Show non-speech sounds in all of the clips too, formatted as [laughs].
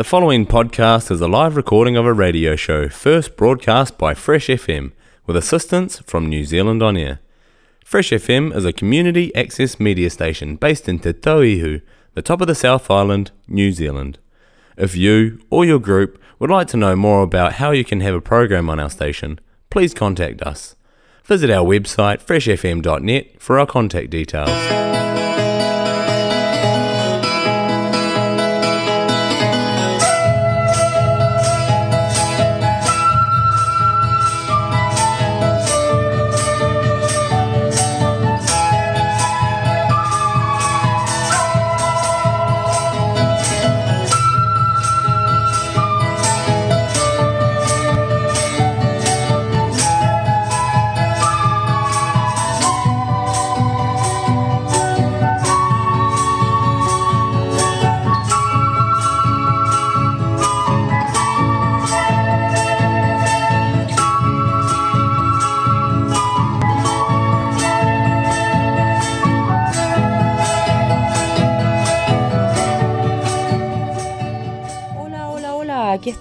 The following podcast is a live recording of a radio show first broadcast by Fresh FM with assistance from New Zealand On Air. Fresh FM is a community access media station based in Te Tauihu, the top of the South Island, New Zealand. If you or your group would like to know more about how you can have a program on our station, please contact us. Visit our website freshfm.net for our contact details.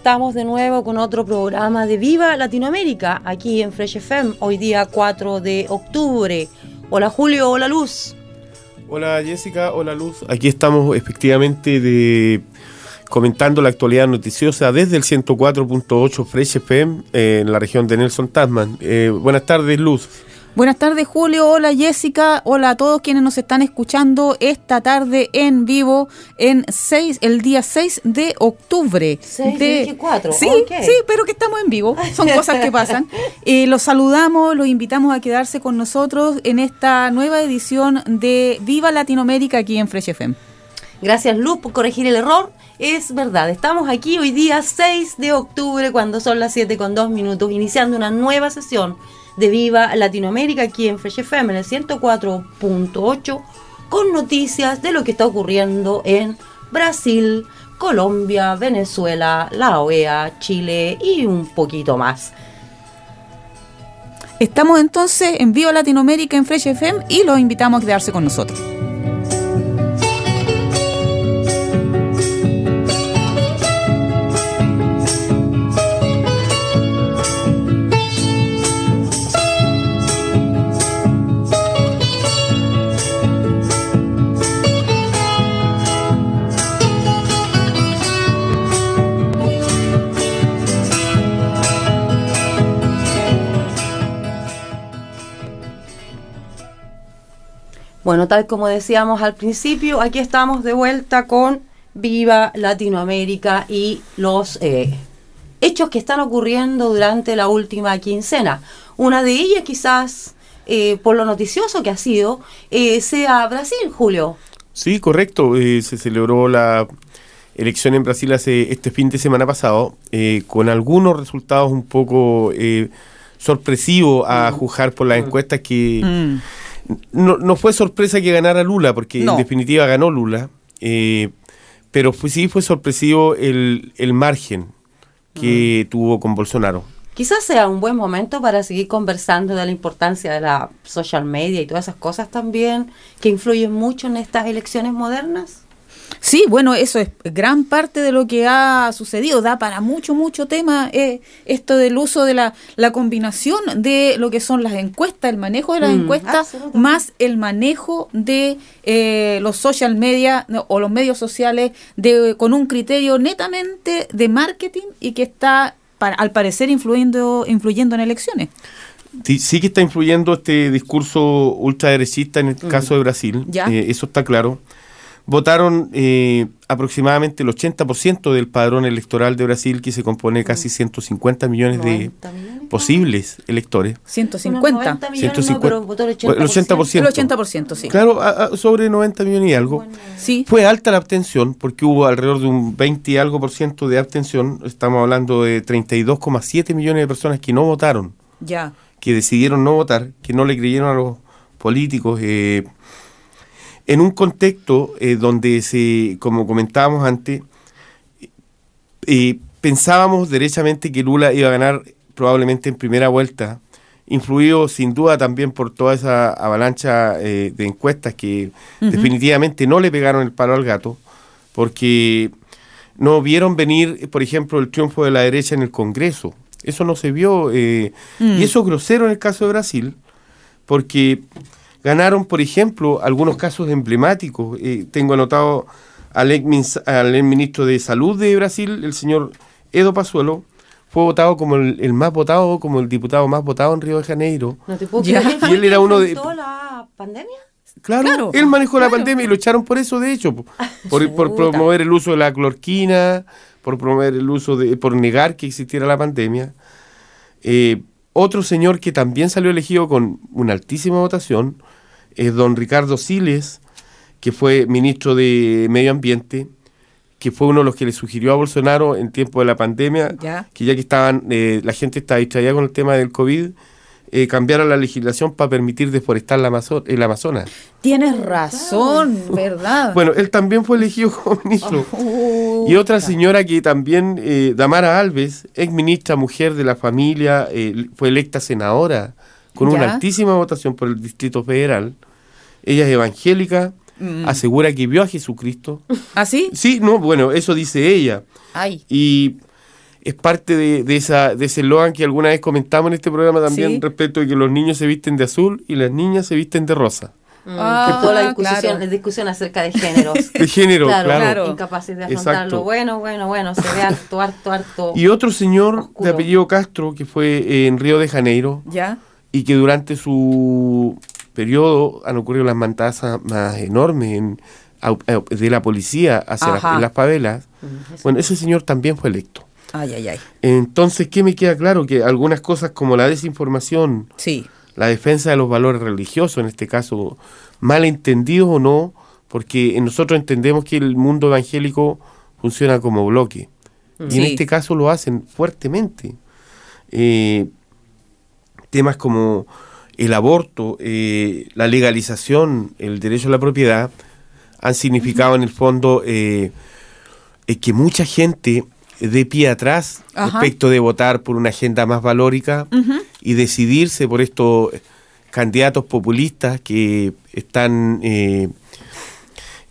Estamos de nuevo con otro programa de Viva Latinoamérica, aquí en Fresh FM, hoy día 4 de octubre. Hola Julio, hola Luz. Hola Jessica, hola Luz. Aquí estamos efectivamente de comentando la actualidad noticiosa desde el 104.8 Fresh FM en la región de Nelson Tasman. Eh, buenas tardes Luz. Buenas tardes Julio, hola Jessica, hola a todos quienes nos están escuchando esta tarde en vivo en 6, el día 6 de octubre. Seis, de, dije cuatro, Sí, ok. sí, pero que estamos en vivo, son cosas que pasan. [laughs] Eh, los saludamos, los invitamos a quedarse con nosotros en esta nueva edición de Viva Latinoamérica aquí en Fresh FM. Gracias Luz por corregir el error. Es verdad, estamos aquí hoy día 6 de octubre cuando son las 7 con 2 minutos, iniciando una nueva sesión de Viva Latinoamérica aquí en Fresh FM en el 104.8 con noticias de lo que está ocurriendo en Brasil, Colombia, Venezuela, la OEA, Chile y un poquito más. Estamos entonces en Viva Latinoamérica en Fresh FM y los invitamos a quedarse con nosotros. Bueno, tal como decíamos al principio, aquí estamos de vuelta con Viva Latinoamérica y los eh, hechos que están ocurriendo durante la última quincena. Una de ellas quizás, eh, por lo noticioso que ha sido, eh, sea Brasil, Julio. Sí, correcto. eh, se celebró la elección en Brasil hace este fin de semana pasado eh, con algunos resultados un poco eh, sorpresivos a juzgar por las encuestas que Mm. No, no fue sorpresa que ganara Lula, porque No. en definitiva ganó Lula, eh, pero fue, sí fue sorpresivo el, el margen que tuvo con Bolsonaro. Quizás sea un buen momento para seguir conversando de la importancia de la social media y todas esas cosas también que influyen mucho en estas elecciones modernas. Sí, bueno, eso es gran parte de lo que ha sucedido. Da para mucho, mucho tema eh, esto del uso de la, la combinación de lo que son las encuestas, el manejo de las Mm, encuestas, más el manejo de eh, los social media no, o los medios sociales de, con un criterio netamente de marketing y que está, para, al parecer, influyendo, influyendo en elecciones. Sí, sí que está influyendo este discurso ultraderechista en el caso de Brasil, Ya. eh, eso está claro. Votaron eh, aproximadamente el 80% del padrón electoral de Brasil, que se compone de casi 150 millones de 90 millones. posibles electores. 150. Unos 90 millones, no, 150. pero el 80%. Bueno, el 80%. El 80%, sí. Claro, a- a- sobre 90 millones y algo. Bueno, Sí. Fue alta la abstención porque hubo alrededor de un 20 y algo por ciento de abstención. Estamos hablando de 32,7 millones de personas que no votaron, Ya. que decidieron no votar, que no le creyeron a los políticos. eh, en un contexto eh, donde se, como comentábamos antes, eh, pensábamos derechamente que Lula iba a ganar probablemente en primera vuelta, influido sin duda también por toda esa avalancha eh, de encuestas que definitivamente no le pegaron el palo al gato, porque no vieron venir, por ejemplo, el triunfo de la derecha en el Congreso. Eso no se vio. eh, Mm. Y eso es grosero en el caso de Brasil, porque ganaron, por ejemplo, algunos casos emblemáticos. Eh, tengo anotado al ex, mins- al ex ministro de Salud de Brasil, el señor Edo Pazuelo, fue votado como el, el más votado, como el diputado más votado en Río de Janeiro. No te puedo creer. Y él era uno de- ¿Enfrentó la pandemia? Claro, Claro, él manejó la pandemia y lo echaron por eso, de hecho, po. por, promover el uso de la clorquina, por promover el uso de, por negar que existiera la pandemia. Eh, otro señor que también salió elegido con una altísima votación es don Ricardo Siles, que fue ministro de Medio Ambiente, que fue uno de los que le sugirió a Bolsonaro en tiempo de la pandemia, Ya. que ya que estaban, eh, la gente está distraída con el tema del COVID, eh, cambiara la legislación para permitir deforestar la el Amazonas. Tienes razón, ¿verdad? [laughs] Bueno, él también fue elegido [laughs] como ministro. Oh, Y otra señora que también, eh, Damara Alves, ex ministra mujer de la familia, eh, fue electa senadora con una altísima votación por el Distrito Federal. Ella es evangélica, Mm. asegura que vio a Jesucristo. ¿Así? Sí, no, bueno, eso dice ella. Ay. Y es parte de, de esa, de ese eslogan que alguna vez comentamos en este programa también Sí. respecto de que los niños se visten de azul y las niñas se visten de rosa. Ah, que toda la discusión, claro. la discusión acerca de géneros. [laughs] De género, claro. claro. Incapaces de afrontar Exacto. lo bueno, bueno, bueno, se ve harto, harto, harto. Y otro señor Oscuro. de apellido Castro, que fue eh, en Río de Janeiro, ¿Ya? y que durante su periodo han ocurrido las matanzas más enormes en- au- de la policía hacia las, en las favelas. Mm, eso. Bueno, ese señor también fue electo. Ay, ay, ay. Entonces, ¿qué me queda claro? Que algunas cosas como la desinformación, Sí. la defensa de los valores religiosos, en este caso, malentendidos o no, porque nosotros entendemos que el mundo evangélico funciona como bloque. Y en este caso lo hacen fuertemente. Eh, temas como el aborto, eh, la legalización, el derecho a la propiedad, han significado en el fondo eh, que mucha gente dé pie atrás Ajá. respecto de votar por una agenda más valórica y decidirse por estos candidatos populistas que están eh,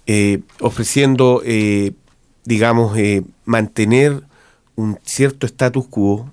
eh, ofreciendo, eh, digamos, mantener un cierto status quo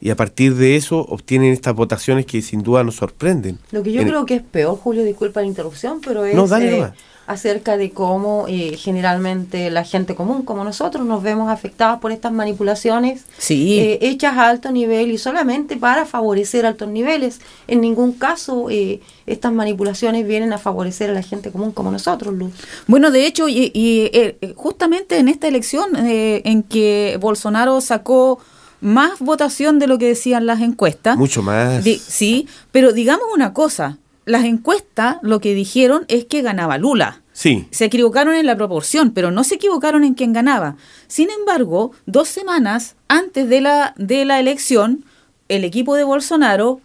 y a partir de eso obtienen estas votaciones que sin duda nos sorprenden. Lo que yo En- creo que es peor, Julio, disculpa la interrupción, pero es No, dale eh, acerca de cómo eh, generalmente la gente común, como nosotros, nos vemos afectadas por estas manipulaciones Sí. eh, hechas a alto nivel y solamente para favorecer altos niveles. En ningún caso eh, estas manipulaciones vienen a favorecer a la gente común como nosotros, Luz. Bueno, de hecho, y, y, justamente en esta elección eh, en que Bolsonaro sacó más votación de lo que decían las encuestas. Mucho más. Sí, pero digamos una cosa, las encuestas lo que dijeron es que ganaba Lula. Sí, Se equivocaron en la proporción, pero no se equivocaron en quién ganaba. Sin embargo, dos semanas antes de la, de la elección, el equipo de Bolsonaro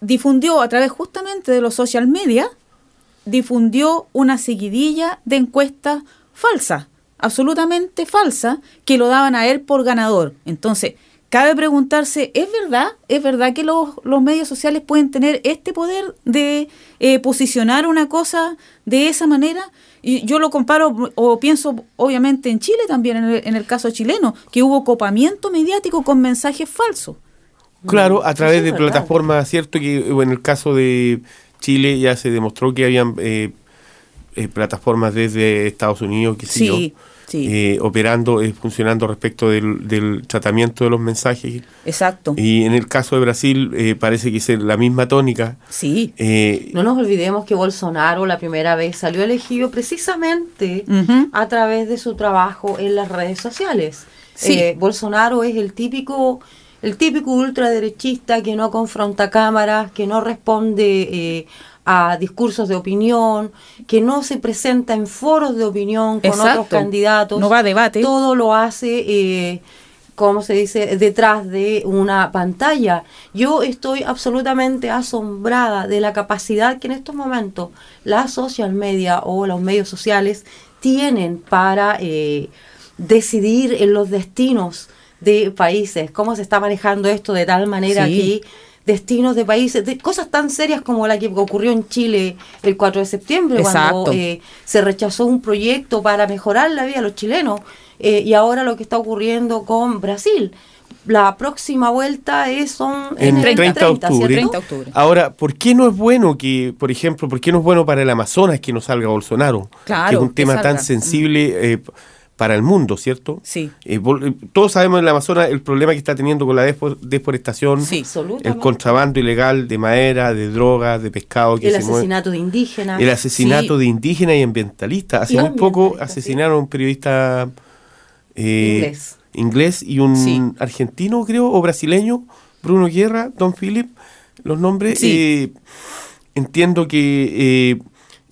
difundió a través justamente de los social media, difundió una seguidilla de encuestas falsas, absolutamente falsas, que lo daban a él por ganador. Entonces, cabe preguntarse, ¿es verdad? ¿Es verdad que los, los medios sociales pueden tener este poder de eh, posicionar una cosa de esa manera? Y yo lo comparo o pienso obviamente en Chile también, en el, en el caso chileno, que hubo copamiento mediático con mensajes falsos. claro, a través de plataformas, cierto que en el caso de Chile ya se demostró que habían eh, eh, plataformas desde Estados Unidos, que Sí, yo, sí. eh, operando, eh, funcionando respecto del, del tratamiento de los mensajes. Exacto. Y en el caso de Brasil eh, parece que es la misma tónica. Sí. Eh, No nos olvidemos que Bolsonaro la primera vez salió elegido precisamente a través de su trabajo en las redes sociales. Sí. Eh, Bolsonaro es el típico, el típico ultraderechista que no confronta cámaras, que no responde eh, a discursos de opinión, que no se presenta en foros de opinión con Exacto. otros candidatos. No va a debate. Todo lo hace, eh, como se dice, detrás de una pantalla. Yo estoy absolutamente asombrada de la capacidad que en estos momentos la social media o los medios sociales tienen para eh, decidir en los destinos de países, cómo se está manejando esto de tal manera Sí. que destinos de países, de cosas tan serias como la que ocurrió en Chile el 4 de septiembre, cuando eh, se rechazó un proyecto para mejorar la vida de los chilenos. eh, y ahora lo que está ocurriendo con Brasil. La próxima vuelta es son En el 30 de octubre. 30 de octubre. Ahora, ¿por qué no es bueno que, por ejemplo, por qué no es bueno para el Amazonas que no salga Bolsonaro? Claro, que es un tema tan sensible eh, para el mundo, ¿cierto? Sí. Eh, eh, todos sabemos en el Amazonas el problema que está teniendo con la deforestación, Sí, el contrabando ilegal de madera, de drogas, de pescado que el se mueve. asesinato de indígenas. El asesinato Sí. de indígenas y ambientalistas. Hace Y muy poco asesinaron a un periodista eh, Inglés. inglés y un Sí. argentino, creo, o brasileño, Bruno Guerra, Don Philip, los nombres. Sí. eh, entiendo que eh,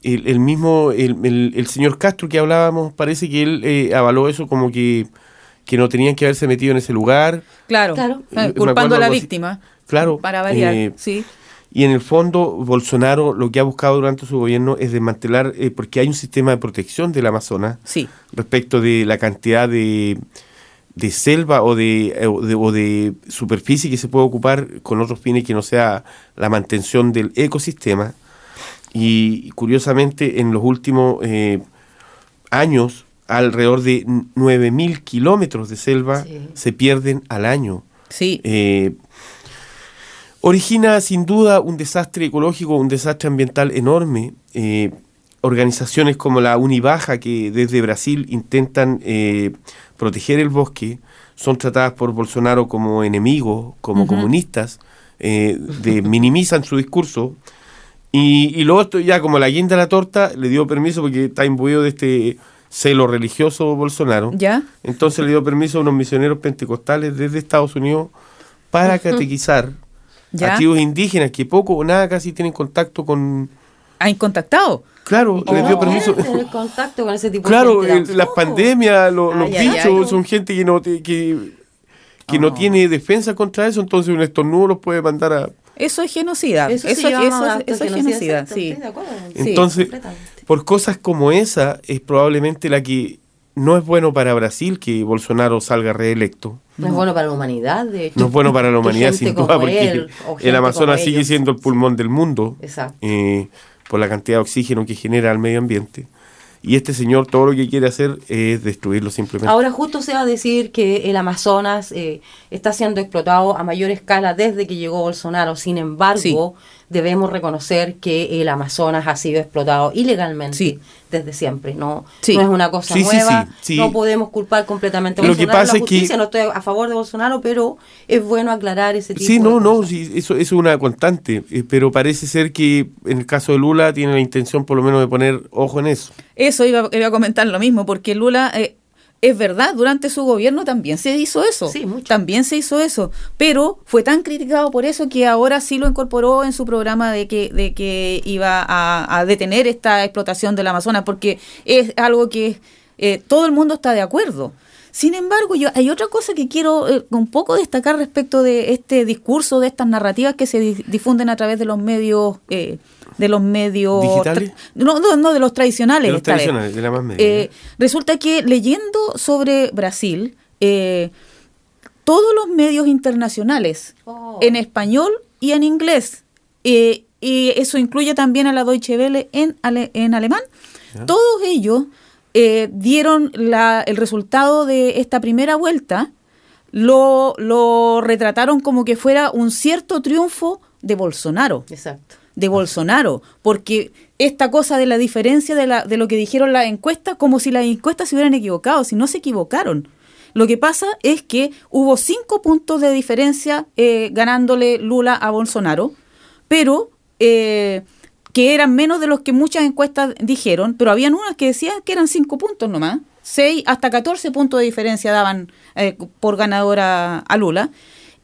el, el mismo, el, el- el señor Castro que hablábamos, parece que él eh, avaló eso como que, que no tenían que haberse metido en ese lugar. Claro, Claro. eh, culpando a la víctima. Claro. Para variar, eh, sí. Y en el fondo, Bolsonaro lo que ha buscado durante su gobierno es desmantelar, eh, porque hay un sistema de protección del Amazonas Sí, respecto de la cantidad de, de selva o de, eh, o de, o de superficie que se puede ocupar con otros fines que no sea la mantención del ecosistema. Y curiosamente, en los últimos eh, años, alrededor de 9.000 kilómetros de selva Sí. se pierden al año. sí. Eh, origina sin duda un desastre ecológico, un desastre ambiental enorme. Eh, organizaciones como la Unibaja, que desde Brasil intentan eh, proteger el bosque, son tratadas por Bolsonaro como enemigos, como comunistas, [laughs] minimizan su discurso. Y, y luego esto ya como la guinda de la torta le dio permiso porque está imbuido de este celo religioso Bolsonaro. ¿Ya? Entonces le dio permiso a unos misioneros pentecostales desde Estados Unidos para catequizar ¿Ya? a tribus indígenas que poco o nada casi tienen contacto con... ¿Han contactado? Claro, O les dio permiso... tener contacto con ese tipo Claro, de el- las pandemias, lo- los Ay, ay, bichos, son gente que no, te- que, que no Oh. tiene defensa contra eso, entonces un estornudo los puede mandar a... Eso es genocida. Eso, Eso, llama eso, eso es genocida, sí. estoy de acuerdo. Sí, Entonces, completamente. por cosas como esa, es probablemente la que no es bueno para Brasil que Bolsonaro salga reelecto. No es bueno para la humanidad, de hecho. No es bueno para la [laughs] humanidad, sin duda, porque él, el Amazonas sigue ellos. siendo el pulmón del mundo Exacto. eh, por la cantidad de oxígeno que genera al medio ambiente. Y este señor todo lo que quiere hacer es destruirlo simplemente. Ahora justo se va a decir que el Amazonas eh, está siendo explotado a mayor escala desde que llegó Bolsonaro. Sin embargo, debemos reconocer que el Amazonas ha sido explotado ilegalmente Sí. desde siempre. No, Sí. no es una cosa Sí, nueva. sí, sí. No podemos culpar completamente a Lo que Bolsonaro. pasa la es que- no estoy a favor de Bolsonaro, pero es bueno aclarar ese tipo Sí, de no, no, cosas. sí, eso, eso es una constante, eh, pero parece ser que en el caso de Lula tiene la intención por lo menos de poner ojo en eso. Eso iba, iba a comentar lo mismo, porque Lula, eh, es verdad, durante su gobierno también se hizo eso. Sí, mucho. También se hizo eso. Pero fue tan criticado por eso que ahora sí lo incorporó en su programa de que, de que iba a, a detener esta explotación del Amazonas, porque es algo que eh, todo el mundo está de acuerdo. Sin embargo, yo hay otra cosa que quiero eh, un poco destacar respecto de este discurso, de estas narrativas que se di- difunden a través de los medios, eh, de los medios no, no, no, de los tradicionales. De los esta vez. tradicionales, de la más media. Eh, resulta que leyendo sobre Brasil, eh, todos los medios internacionales, Oh. en español y en inglés, eh, y eso incluye también a la Deutsche Welle en, ale- en alemán, Ya. todos ellos eh, dieron la- el resultado de esta primera vuelta, lo, lo retrataron como que fuera un cierto triunfo de Bolsonaro Exacto. de Bolsonaro, porque esta cosa de la diferencia de, la, de lo que dijeron las encuestas, como si las encuestas se hubieran equivocado, si no se equivocaron. Lo que pasa es que hubo cinco puntos de diferencia eh, ganándole Lula a Bolsonaro, pero eh, que eran menos de los que muchas encuestas dijeron, pero habían unas que decían que eran cinco puntos nomás, seis hasta 14 puntos de diferencia daban eh, por ganadora a Lula.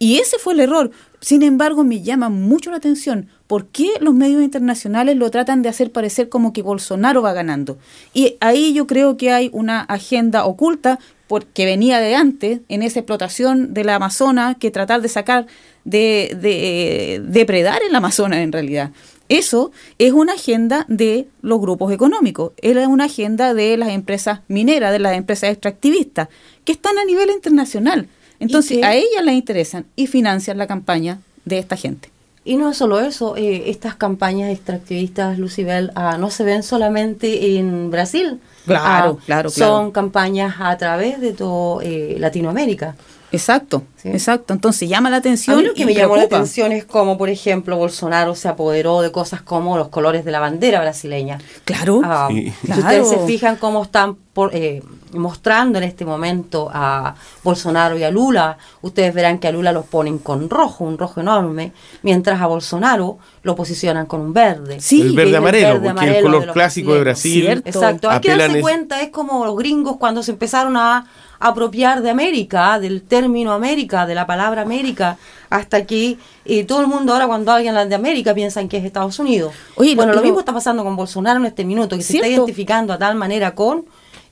Y ese fue el error. Sin embargo, me llama mucho la atención por qué los medios internacionales lo tratan de hacer parecer como que Bolsonaro va ganando. Y ahí yo creo que hay una agenda oculta porque venía de antes en esa explotación de la Amazonas que tratar de sacar, de, de depredar el Amazonas en realidad. Eso es una agenda de los grupos económicos, es una agenda de las empresas mineras, de las empresas extractivistas, que están a nivel internacional. Entonces, a ellas les interesan y financian la campaña de esta gente. Y no es solo eso, eh, estas campañas extractivistas, Lucibel, ah, no se ven solamente en Brasil. Claro, Ah, claro, Son claro. campañas a través de todo eh, Latinoamérica. Exacto, Sí. exacto. Entonces llama la A atención mí lo que y me llamó la preocupa. atención es como, por ejemplo, Bolsonaro se apoderó de cosas como los colores de la bandera brasileña. Claro, Ah, Sí. Si Claro. ustedes se fijan cómo están por, eh, mostrando en este momento a Bolsonaro y a Lula, ustedes verán que a Lula los ponen con rojo, un rojo enorme, mientras a Bolsonaro lo posicionan con un verde. Sí, el verde es el amarelo, verde porque es amarelo el color clásico de. Brasil. Cierto. Exacto, hay que darse cuenta, es como los gringos cuando se empezaron a apropiar de América, del término América, de la palabra América, hasta que eh, todo el mundo ahora cuando alguien habla de América piensan que es Estados Unidos. Oye, bueno, lo- mismo está pasando con Bolsonaro en este minuto, que se está identificando a tal manera con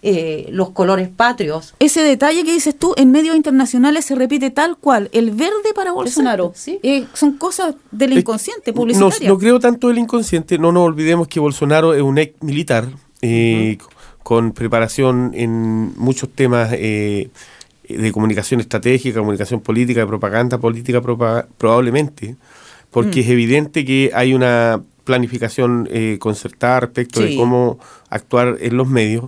eh, los colores patrios. Ese detalle que dices tú, en medios internacionales se repite tal cual, el verde para Bolsonaro. sí. Eh, son cosas del inconsciente, publicitaria. no creo tanto del inconsciente. No nos olvidemos que Bolsonaro es un ex militar eh, con preparación en muchos temas eh, de comunicación estratégica, comunicación política, de propaganda política propa- probablemente, porque Mm. es evidente que hay una planificación eh, concertada respecto Sí. de cómo actuar en los medios.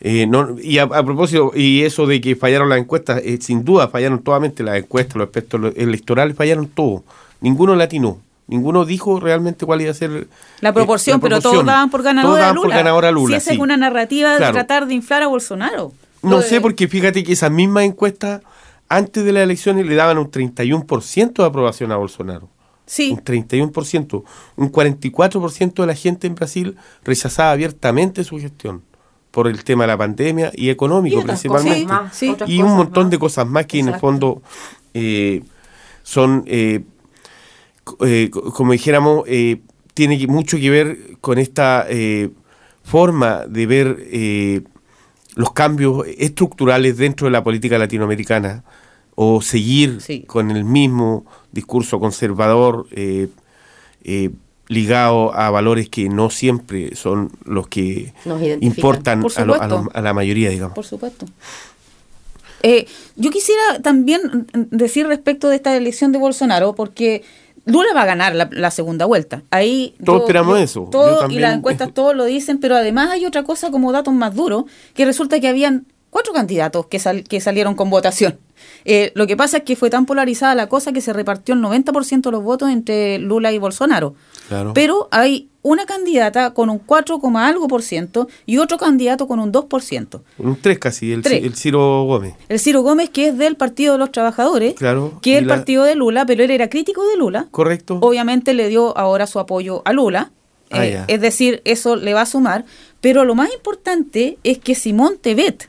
Eh, no, y a, a propósito, y eso de que fallaron las encuestas, eh, sin duda fallaron totalmente las encuestas, los aspectos electorales fallaron todo. Ninguno latinó. Ninguno dijo realmente cuál iba a ser La eh, proporción, la pero proporción. todos daban por ganador Todos a daban Lula. por ganador a Lula, Si esa sí. es una narrativa Claro. de tratar de inflar a Bolsonaro. No Lo sé, porque fíjate que esas mismas encuestas antes de las elecciones le daban un 31% de aprobación a Bolsonaro. Sí, Un 31%. Un 44% de la gente en Brasil rechazaba abiertamente su gestión por el tema de la pandemia y económico Y principalmente. cosas Sí. y un montón más. de cosas más que en el fondo eh, son, eh, eh, co- como dijéramos, eh, tiene mucho que ver con esta eh, forma de ver eh, los cambios estructurales dentro de la política latinoamericana o seguir Sí. con el mismo discurso conservador ligado a valores que no siempre son los que Nos importan Por a, lo- a lo- supuesto. a la mayoría, digamos. por supuesto. Eh, yo quisiera también mm, decir respecto de esta elección de Bolsonaro, porque Lula va a ganar la, la segunda vuelta. Ahí Todos esperamos eso. todo- Yo y las encuestas [laughs] todos lo dicen, pero además hay otra cosa como datos más duros, que resulta que habían cuatro candidatos que, sal- que salieron con votación. Eh, lo que pasa es que fue tan polarizada la cosa que se repartió el 90% de los votos entre Lula y Bolsonaro. Claro. Pero hay una candidata con un 4, coma algo por ciento y otro candidato con un 2 por ciento. Un 3 casi, el, Ciro Gómez. El Ciro Gómez, que es del Partido de los Trabajadores, Claro, que es el la- partido de Lula, pero él era crítico de Lula. ¿Correcto? Obviamente le dio ahora su apoyo a Lula. Ah, eh, es decir, eso le va a sumar. Pero lo más importante es que Simón Tebet,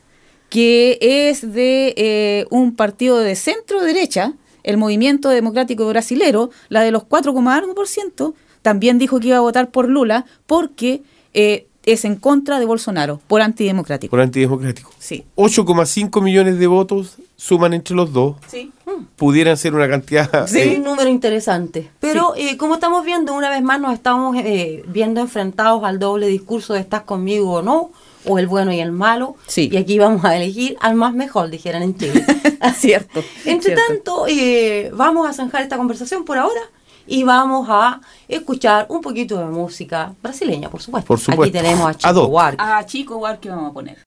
que es de eh, un partido de centro derecha, el Movimiento Democrático Brasilero, la de los 4, algo por ciento, también dijo que iba a votar por Lula porque eh, es en contra de Bolsonaro, por antidemocrático. Por antidemocrático. Sí. 8,5 millones de votos suman entre los dos. Sí. Pudieran ser una cantidad. [laughs] Sí, eh, un número interesante. Pero eh, como estamos viendo, una vez más nos estamos eh, viendo enfrentados al doble discurso de estás conmigo o no, o el bueno y el malo. Sí. Y aquí vamos a elegir al más mejor, dijeran en Chile. [laughs] Cierto. Entre cierto. tanto, eh, vamos a zanjar esta conversación por ahora y vamos a escuchar un poquito de música brasileña, por supuesto. Por supuesto. Aquí tenemos a Chico hoc. Buarque. A Chico War que vamos a poner.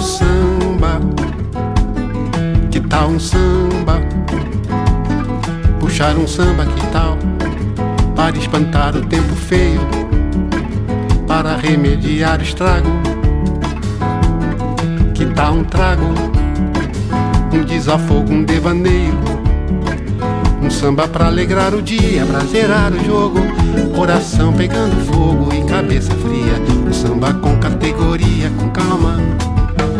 Samba, que tal um samba? Puxar um samba, que tal? Para espantar o tempo feio, para remediar o estrago. Que tal um trago? Um desafogo, um devaneio. Um samba pra alegrar o dia, pra zerar o jogo. Coração pegando fogo e cabeça fria. Um samba com categoria, com calma.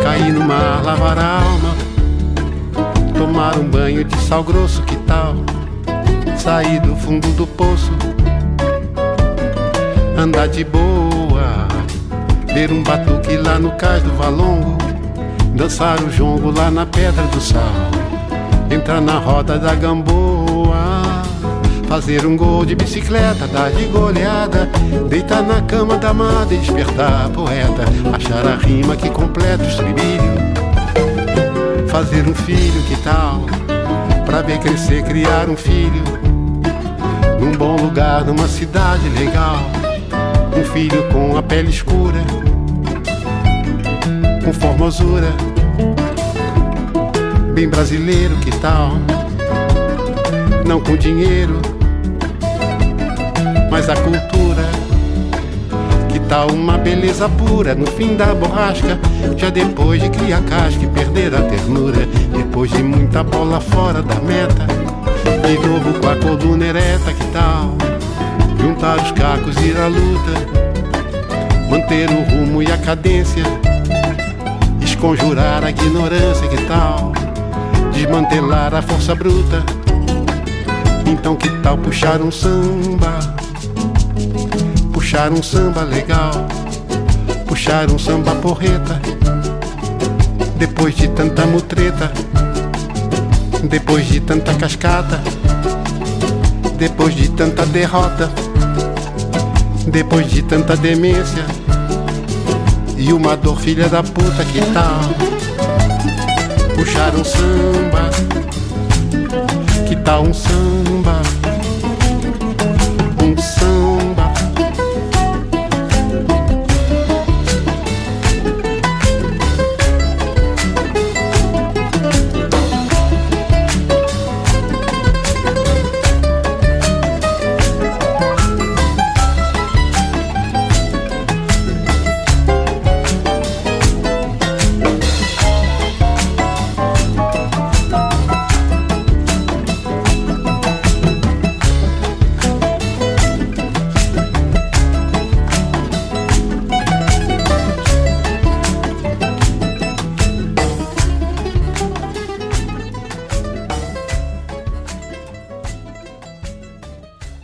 Cair no mar, lavar a alma. Tomar um banho de sal grosso, que tal? Sair do fundo do poço. Andar de boa. Ver um batuque lá no cais do Valongo. Dançar o jongo lá na Pedra do Sal. entrar na roda da gamboa. Fazer um gol de bicicleta, dar de goleada, deitar na cama da amada e despertar a poeta, achar a rima que completa o estribilho. Fazer um filho, que tal? Pra ver crescer, criar um filho. Bom lugar, numa cidade legal. Um filho com a pele escura, com formosura. Bem brasileiro, que tal? Não com dinheiro, mas a cultura. Que tal uma beleza pura no fim da borrasca? Já depois de criar casca e perder a ternura. Depois de muita bola fora da meta. De novo com a coluna ereta, que tal? Juntar os cacos e ir à luta. Manter o rumo e a cadência. Esconjurar a ignorância, que tal? Desmantelar a força bruta. Então que tal puxar um samba? Puxar um samba legal, puxar um samba porreta. Depois de tanta mutreta, depois de tanta cascata, depois de tanta derrota, depois de tanta demência e uma dor filha da puta que tal puxar um samba, que tal um samba,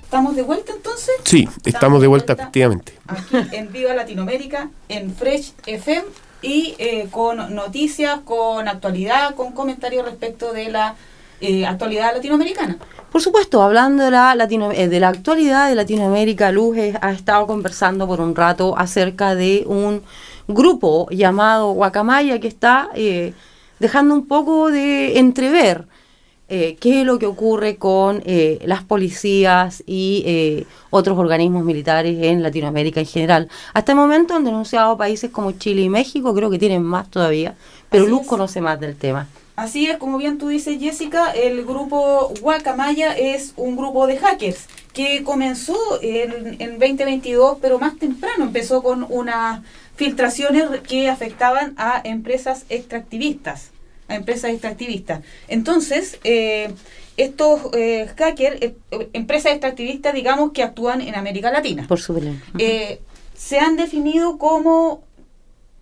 ¿Estamos de vuelta entonces? Sí, estamos de vuelta, efectivamente. Aquí en Viva Latinoamérica, en Fresh FM y eh, con noticias, con actualidad, con comentarios respecto de la eh, actualidad latinoamericana. Por supuesto, hablando de la, Latino- eh, de la actualidad de Latinoamérica, Luz ha estado conversando por un rato acerca de un grupo llamado Guacamaya que está eh, dejando un poco de entrever eh, qué es lo que ocurre con eh, las policías y eh, otros organismos militares en Latinoamérica en general. Hasta el momento han denunciado países como Chile y México, creo que tienen más todavía, pero Así Luz es. conoce más del tema. Así es, como bien tú dices, Jessica, el grupo Guacamaya es un grupo de hackers que comenzó en, en 2022, pero más temprano empezó con unas filtraciones que afectaban a empresas extractivistas, a empresas extractivistas. Entonces, eh, estos eh, hackers, eh, empresas extractivistas, digamos, que actúan en América Latina Por su bien. eh, se han definido como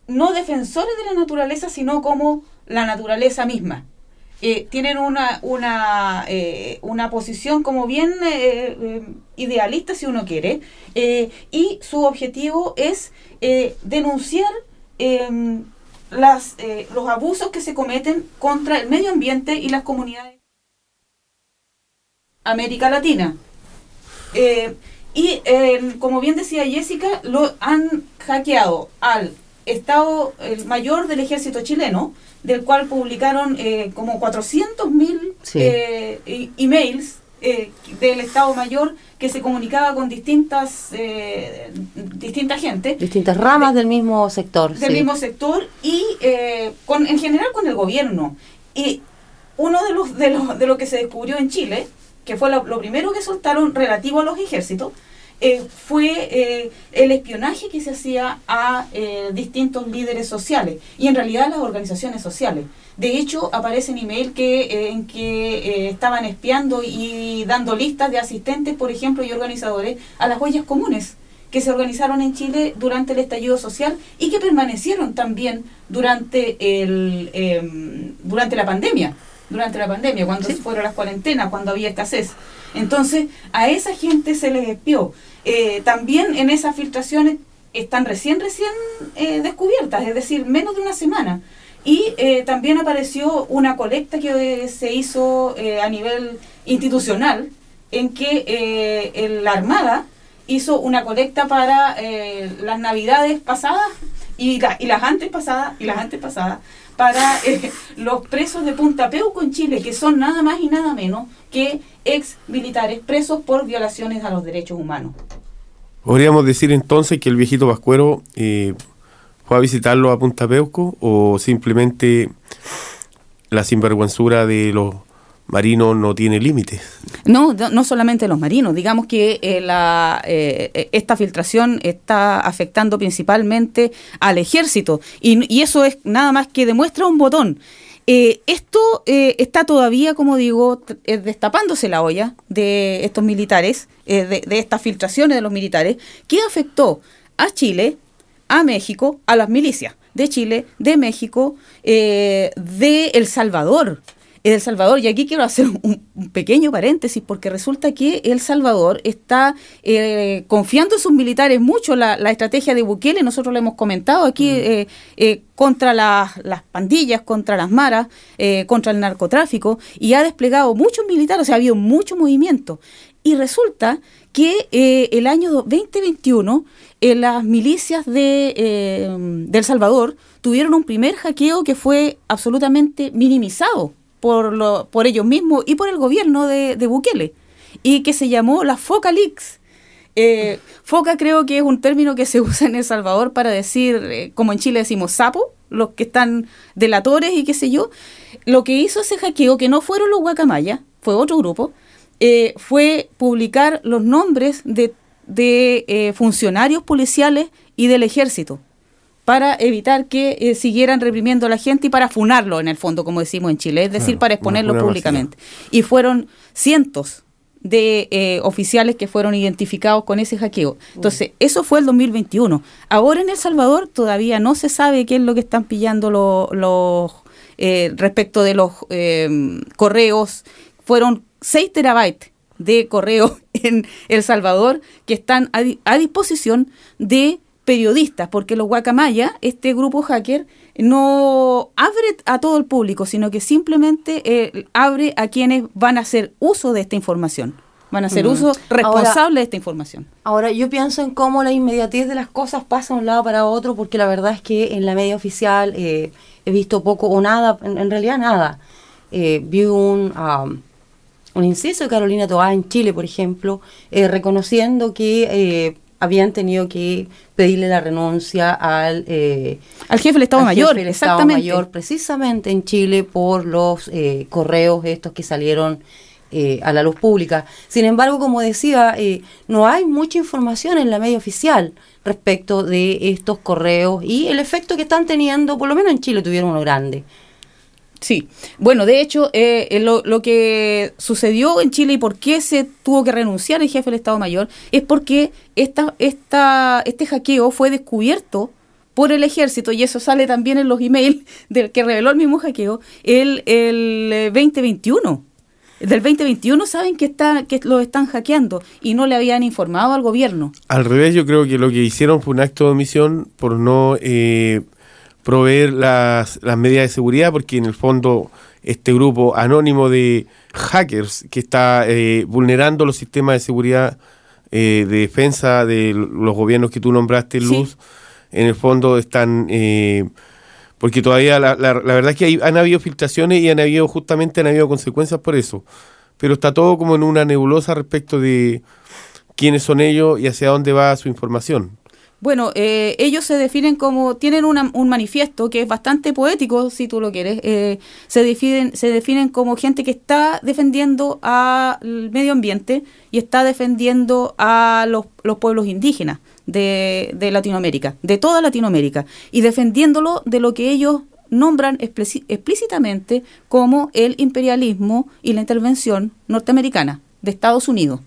no defensores de la naturaleza, sino como la naturaleza misma. Tienen una, una, una posición como bien idealista, si uno quiere, y su objetivo es denunciar eh, las, eh, los abusos que se cometen contra el medio ambiente y las comunidades América Latina. Eh, y eh, como bien decía Jessica, lo han hackeado al Estado el mayor del ejército chileno, del cual publicaron eh, como 400.000 Sí. emails del Estado mayor que se comunicaba con distintas eh, distinta gente Distintas ramas del mismo sector. del sí. mismo sector y eh, con, en general con el gobierno. Y uno de los de lo, de lo que se descubrió en Chile, que fue lo, lo primero que soltaron relativo a los ejércitos, eh, fue eh, el espionaje que se hacía a eh, distintos líderes sociales y en realidad a las organizaciones sociales. De hecho, aparecen email que, eh, en que eh, estaban espiando y dando listas de asistentes, por ejemplo, y organizadores a las huellas comunes que se organizaron en Chile durante el estallido social y que permanecieron también durante el em, durante la pandemia durante la pandemia cuando fueron las cuarentenas cuando había escasez entonces a esa gente se les espió Eh, también en esas filtraciones están recién recién eh, descubiertas es decir menos de una semana. Y eh, también apareció una colecta que eh, se hizo eh, a nivel institucional, en que la Armada hizo una colecta para las navidades pasadas y, y las antes pasadas y las antes pasadas para eh, los presos de Punta Peuco en Chile, que son nada más y nada menos que ex militares presos por violaciones a los derechos humanos. Podríamos decir entonces que el viejito Pascuero eh, fue a visitarlo a Punta Peuco o simplemente la sinvergüenzura de los marinos no tiene límites. No, no solamente los marinos, digamos que eh, eh, eh, esta filtración está afectando principalmente al ejército y, eso es nada más que demuestra un botón. Esto está todavía, como digo, destapándose la olla de estos militares, de, de estas filtraciones de los militares, que afectó a Chile, a México, a las milicias de Chile, de México, de El Salvador. El Salvador, y aquí quiero hacer un, un pequeño paréntesis, porque resulta que El Salvador está eh, confiando en sus militares mucho la, la estrategia de Bukele, nosotros lo hemos comentado aquí, eh, eh, contra las, las pandillas, contra las maras, eh, contra el narcotráfico, y ha desplegado muchos militares, o sea, ha habido mucho movimiento. Y resulta que eh, el año do- 2021 eh, las milicias de, eh, de El Salvador tuvieron un primer hackeo que fue absolutamente minimizado por, lo, por ellos mismos y por el gobierno de, de Bukele, y que se llamó la Foca Leaks. Eh, foca creo que es un término que se [laughs] usa en El Salvador para decir, eh, como en Chile decimos sapo, los que están delatores y qué sé yo. Lo que hizo ese hackeo, que no fueron los guacamayas, fue otro grupo, eh, fue publicar los nombres de, de, funcionarios policiales y del ejército para evitar que eh, siguieran reprimiendo a la gente y para funarlo en el fondo, como decimos en Chile, es decir, Claro, para exponerlo públicamente. Y fueron cientos de eh, oficiales que fueron identificados con ese hackeo. Entonces, eso fue el 2021. Ahora en El Salvador todavía no se sabe qué es lo que están pillando lo- los eh, respecto de los correos. Fueron 6 terabytes de correo [laughs] en El Salvador que están a, di- a disposición de periodistas, porque los guacamaya, este grupo hacker, no abre a todo el público, sino que simplemente eh, abre a quienes van a hacer uso de esta información, van a hacer uso Ahora- responsable de esta información. Ahora, yo pienso en cómo la inmediatez de las cosas pasa de un lado para otro, porque la verdad es que en la media oficial eh, he visto poco o nada, en, en realidad nada. Eh, vi un, um, un inciso de Carolina Toá en Chile, por ejemplo, eh, reconociendo que habían tenido que pedirle la renuncia al, eh, Al jefe del Estado al Mayor, jefe del Estado exactamente. Mayor, precisamente en Chile por los eh, correos estos que salieron eh, a la luz pública. Sin embargo, como decía, eh, no hay mucha información en la media oficial respecto de estos correos y el efecto que están teniendo, por lo menos en Chile tuvieron uno grande. Sí, bueno, de hecho, eh, eh, lo, lo que sucedió en Chile y por qué se tuvo que renunciar el jefe del Estado Mayor es porque esta, esta, este hackeo fue descubierto por el ejército, y eso sale también en los emails [laughs] del que reveló el mismo hackeo, el, el eh, 2021. Del 2021 saben que, está, que lo están hackeando y no le habían informado al gobierno. Al revés, yo creo que lo que hicieron fue un acto de omisión por no eh, proveer las, las medidas de seguridad, porque en el fondo este grupo anónimo de hackers que está eh, vulnerando los sistemas de seguridad eh, de defensa de los gobiernos que tú nombraste, Sí. Luz, en el fondo están... eh, porque todavía la, la- la verdad es que hay- han habido filtraciones y han habido justamente han habido consecuencias por eso. Pero está todo como en una nebulosa respecto de quiénes son ellos y hacia dónde va su información. Bueno, eh, ellos se definen como, tienen una- un manifiesto que es bastante poético, si tú lo quieres, eh, se, definen, se definen como gente que está defendiendo al medio ambiente y está defendiendo a los, los pueblos indígenas de, Latinoamérica, de toda Latinoamérica, y defendiéndolo de lo que ellos nombran explíci- explícitamente como el imperialismo y la intervención norteamericana de Estados Unidos.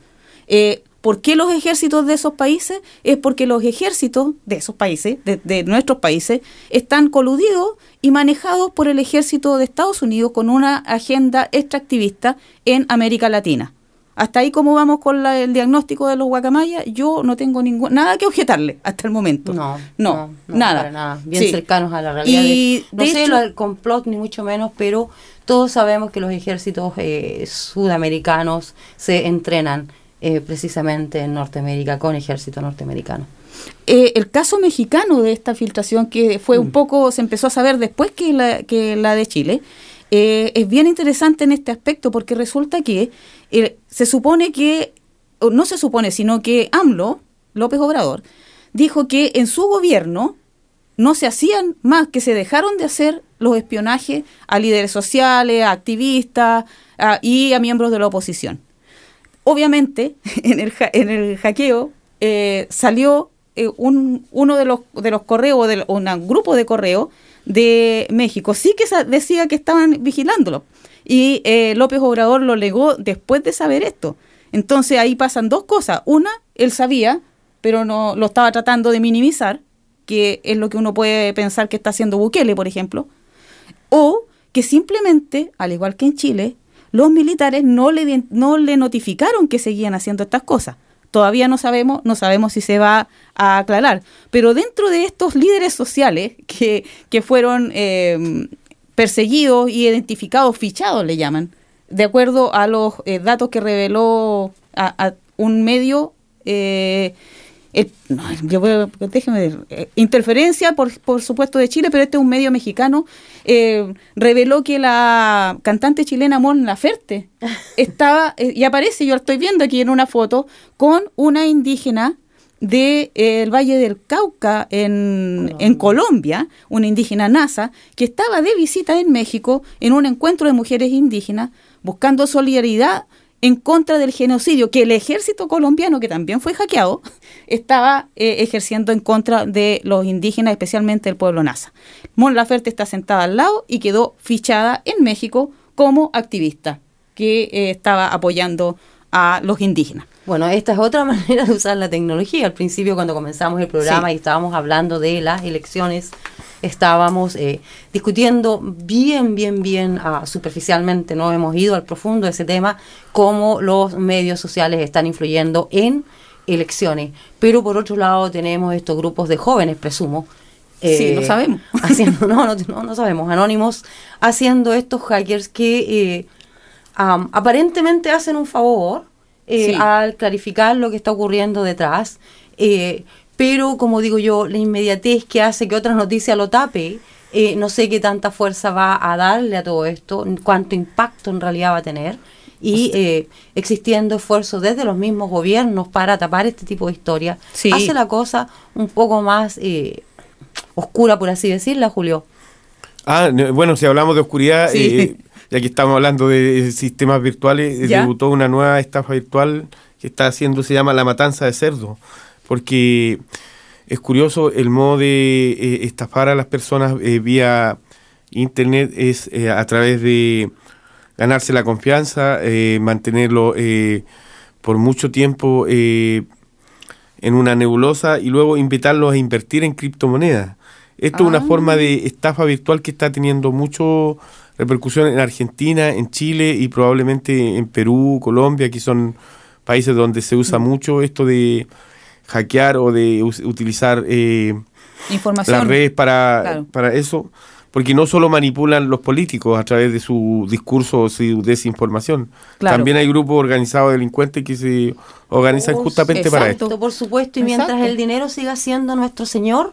Eh, ¿Por qué los ejércitos de esos países? Es porque los ejércitos de esos países, de, de nuestros países, están coludidos y manejados por el ejército de Estados Unidos con una agenda extractivista en América Latina. Hasta ahí, ¿cómo vamos con la- el diagnóstico de los guacamayas? Yo no tengo ningún, nada que objetarle hasta el momento. No, no, nada. para nada. Bien Sí. cercanos a la realidad. Y, De- no de sé hecho- del complot ni mucho menos, pero todos sabemos que los ejércitos eh, sudamericanos se entrenan eh, precisamente en Norteamérica con ejército norteamericano. Eh, el caso mexicano de esta filtración, que fue un poco, se empezó a saber después que la, que la de Chile, eh, es bien interesante en este aspecto porque resulta que eh, se supone que, o no se supone, sino que AMLO, López Obrador, dijo que en su gobierno no se hacían más, que se dejaron de hacer los espionajes a líderes sociales, a activistas a- y a miembros de la oposición obviamente [laughs] en el, hackeo eh, salió eh, un, uno de los, de los correos, de un grupo de correos de México. Sí que decía que estaban vigilándolo. Y eh, López Obrador lo legó después de saber esto. Entonces ahí pasan dos cosas. Una, él sabía, pero no lo estaba tratando de minimizar, que es lo que uno puede pensar que está haciendo Bukele, por ejemplo o que simplemente, al igual que en Chile, los militares no le, no le notificaron que seguían haciendo estas cosas. Todavía no sabemos, no sabemos si se va a aclarar. Pero dentro de estos líderes sociales que, que fueron eh, perseguidos y identificados, fichados le llaman, de acuerdo a los eh, datos que reveló a, a un medio eh, el- no, yo voy a- déjeme eh, interferencia por, por supuesto de Chile, pero este es un medio mexicano, eh, reveló que la cantante chilena Mon Laferte [laughs] estaba, eh, y aparece, yo la estoy viendo aquí en una foto, con una indígena del Valle del Cauca en, en Colombia, una indígena NASA, que estaba de visita en México en un encuentro de mujeres indígenas buscando solidaridad en contra del genocidio que el ejército colombiano, que también fue hackeado, [laughs] estaba eh, ejerciendo en contra de los indígenas, especialmente el pueblo NASA. Mon Laferte está sentada al lado y quedó fichada en México como activista que eh, estaba apoyando a los indígenas. Bueno, esta es otra [laughs] manera de usar la tecnología. Al principio, cuando comenzamos el programa Sí. y estábamos hablando de las elecciones, estábamos eh, discutiendo bien, bien, bien ah, superficialmente, no hemos ido al profundo de ese tema, cómo los medios sociales están influyendo en elecciones. Pero por otro lado tenemos estos grupos de jóvenes, presumo. Sí, lo sabemos. [laughs] Haciendo, no, no, no, no sabemos, anónimos, haciendo estos hackers que eh, am, aparentemente hacen un favor eh, Sí. al clarificar lo que está ocurriendo detrás. eh, pero, como digo yo, la inmediatez que hace que otra noticia lo tape, eh, no sé qué tanta fuerza va a darle a todo esto, cuánto impacto en realidad va a tener. Y eh, existiendo esfuerzos desde los mismos gobiernos para tapar este tipo de historias, Sí. hace la cosa un poco más eh, oscura, por así decirla, Julio. Ah, no, bueno, si hablamos de oscuridad, Sí. eh, ya que estamos hablando de sistemas virtuales, Ya. debutó una nueva estafa virtual que está haciendo, se llama La Matanza de Cerdo, porque es curioso el modo de eh, estafar a las personas eh, vía internet es eh, a través de ganarse la confianza, mantenerlo eh, por mucho tiempo en una nebulosa y luego invitarlos a invertir en criptomonedas. Esto es una Ah. forma de estafa virtual que está teniendo mucho repercusión en Argentina, en Chile y probablemente en Perú, Colombia, que son países donde se Mm. usa mucho esto de hackear o de utilizar eh, Información. las redes para, Claro. para eso, porque no solo manipulan los políticos a través de su discurso o su desinformación, Claro. también hay grupos organizados de delincuentes que se organizan Oh, justamente para esto. Por supuesto, y mientras Exacto. el dinero siga siendo nuestro Señor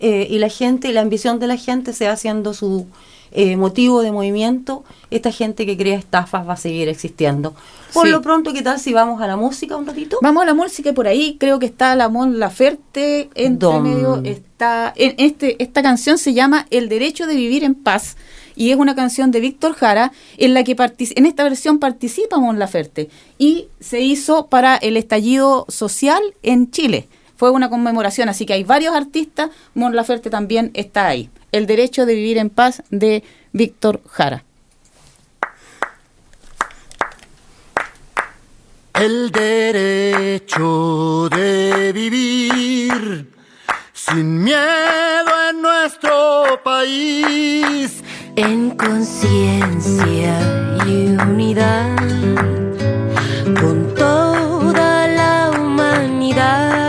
eh, y la gente, la ambición de la gente sea siendo su eh, motivo de movimiento, esta gente que crea estafas va a seguir existiendo. Por Sí. lo pronto, ¿qué tal si vamos a la música un ratito? Vamos a la música y por ahí creo que está la Mon Laferte Dom. medio está en este esta canción se llama El derecho de vivir en paz y es una canción de Víctor Jara en la que en esta versión participa Mon Laferte y se hizo para el estallido social en Chile fue una conmemoración, así que hay varios artistas, Mon Laferte también está ahí. El derecho de vivir en paz de Víctor Jara. El derecho de vivir sin miedo en nuestro país. En conciencia y unidad con toda la humanidad.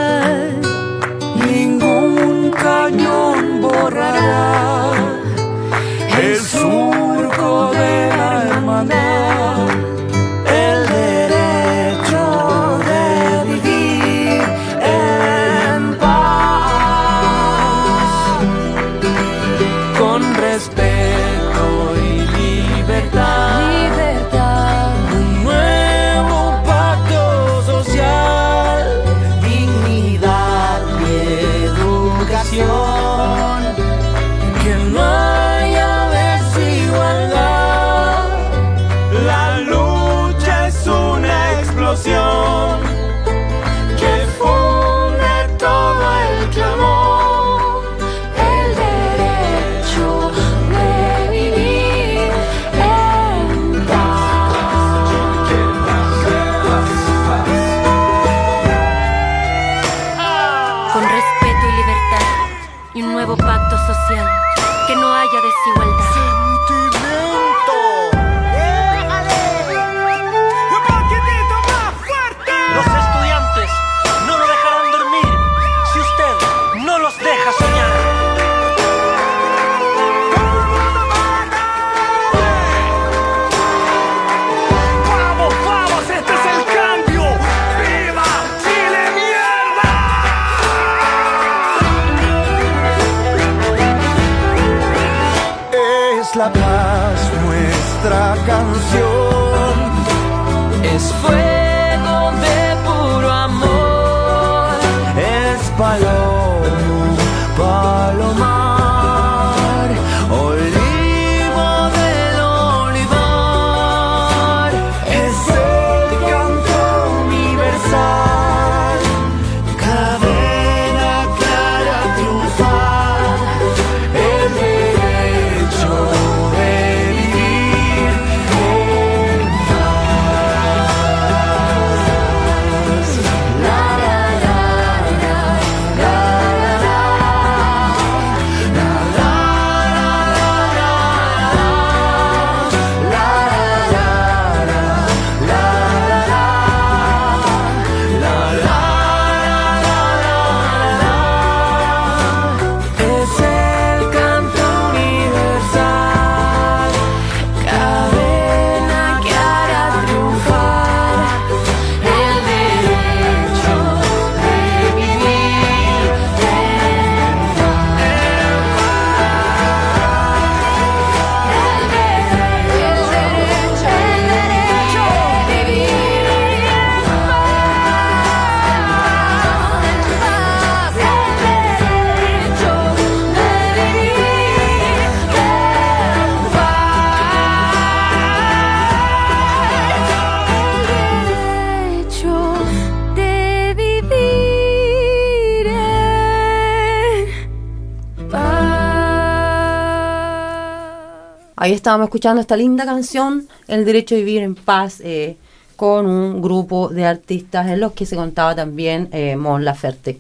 Estábamos escuchando esta linda canción, El Derecho a Vivir en Paz, eh, con un grupo de artistas en los que se contaba también eh, Mon Laferte.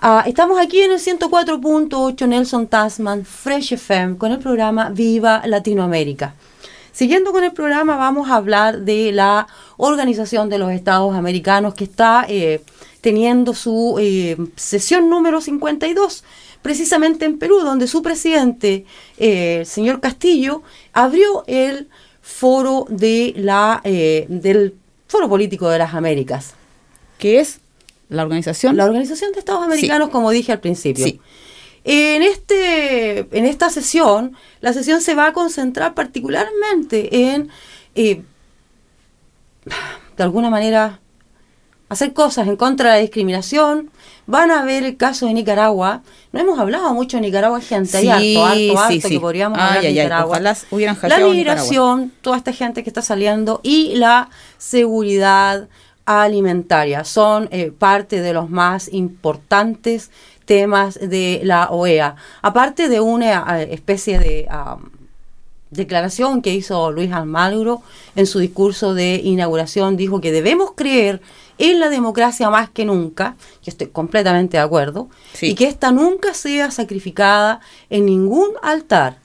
Ah, estamos aquí en el 104.8 Nelson Tasman, Fresh FM, con el programa Viva Latinoamérica. Siguiendo con el programa, vamos a hablar de la Organización de los Estados Americanos que está eh, teniendo su eh, sesión número 52, precisamente en Perú, donde su presidente, eh, el señor Castillo, abrió el foro de la, eh, del Foro Político de las Américas. que es la organización. La Organización de Estados Americanos, como dije al principio. Sí. En, este, en esta sesión, la sesión se va a concentrar particularmente en, eh, de alguna manera, hacer cosas en contra de la discriminación. Van a ver el caso de Nicaragua. No hemos hablado mucho de Nicaragua, gente. Hay Sí, harto, harto, sí, harto sí. que podríamos hablar de Nicaragua. la migración, toda esta gente que está saliendo y la seguridad alimentaria son eh, parte de los más importantes temas de la OEA. Aparte de una eh, especie de declaración que hizo Luis Almagro en su discurso de inauguración, dijo que debemos creer en la democracia más que nunca, yo estoy completamente de acuerdo, Sí. y que esta nunca sea sacrificada en ningún altar.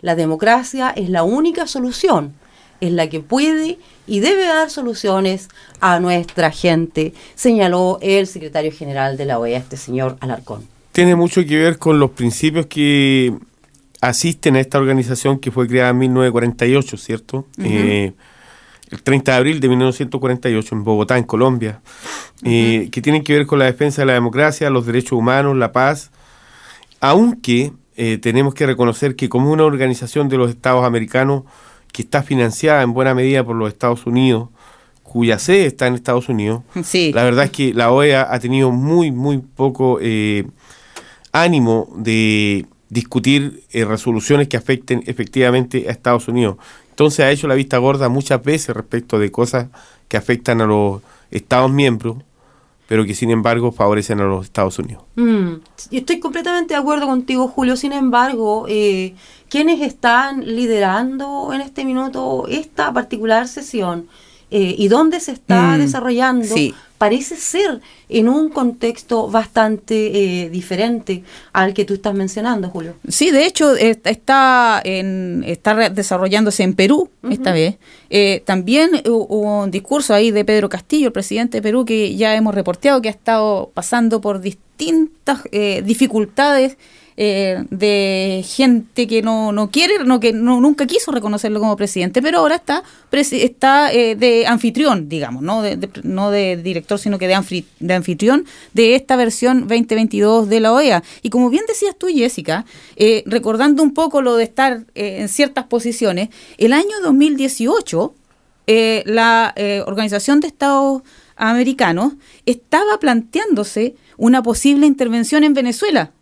La democracia es la única solución, es la que puede y debe dar soluciones a nuestra gente, señaló el secretario general de la OEA, este señor Alarcón. Tiene mucho que ver con los principios que asisten a esta organización que fue creada en 1948, ¿cierto? Eh, el 30 de abril de 1948 en Bogotá, en Colombia, eh, que tienen que ver con la defensa de la democracia, los derechos humanos, la paz, aunque eh, tenemos que reconocer que como una organización de los Estados americanos que está financiada en buena medida por los Estados Unidos, cuya sede está en Estados Unidos, Sí. la verdad es que la OEA ha tenido muy, muy poco eh, ánimo de discutir eh, resoluciones que afecten efectivamente a Estados Unidos. Entonces ha hecho la vista gorda muchas veces respecto de cosas que afectan a los Estados miembros, pero que sin embargo favorecen a los Estados Unidos. Mm, y estoy completamente de acuerdo contigo, Julio. Sin embargo, eh, ¿quiénes están liderando en este minuto esta particular sesión? Eh, ¿Y dónde se está Mm, desarrollando? sí. Parece ser en un contexto bastante eh, diferente al que tú estás mencionando, Julio. Sí, de hecho está en, está desarrollándose en Perú esta vez. Eh, también hu- hubo un discurso ahí de Pedro Castillo, el presidente de Perú, que ya hemos reporteado que ha estado pasando por distintas eh, dificultades eh, de gente que no, no quiere, no que no, nunca quiso reconocerlo como presidente, pero ahora está está eh, de anfitrión, digamos, no de, no de director, sino que de, anfitrión de esta versión 2022 de la OEA. Y como bien decías tú, Jessica, eh, recordando un poco lo de estar eh, en ciertas posiciones, el año 2018 eh, la Organización de Estados Americanos estaba planteándose una posible intervención en Venezuela.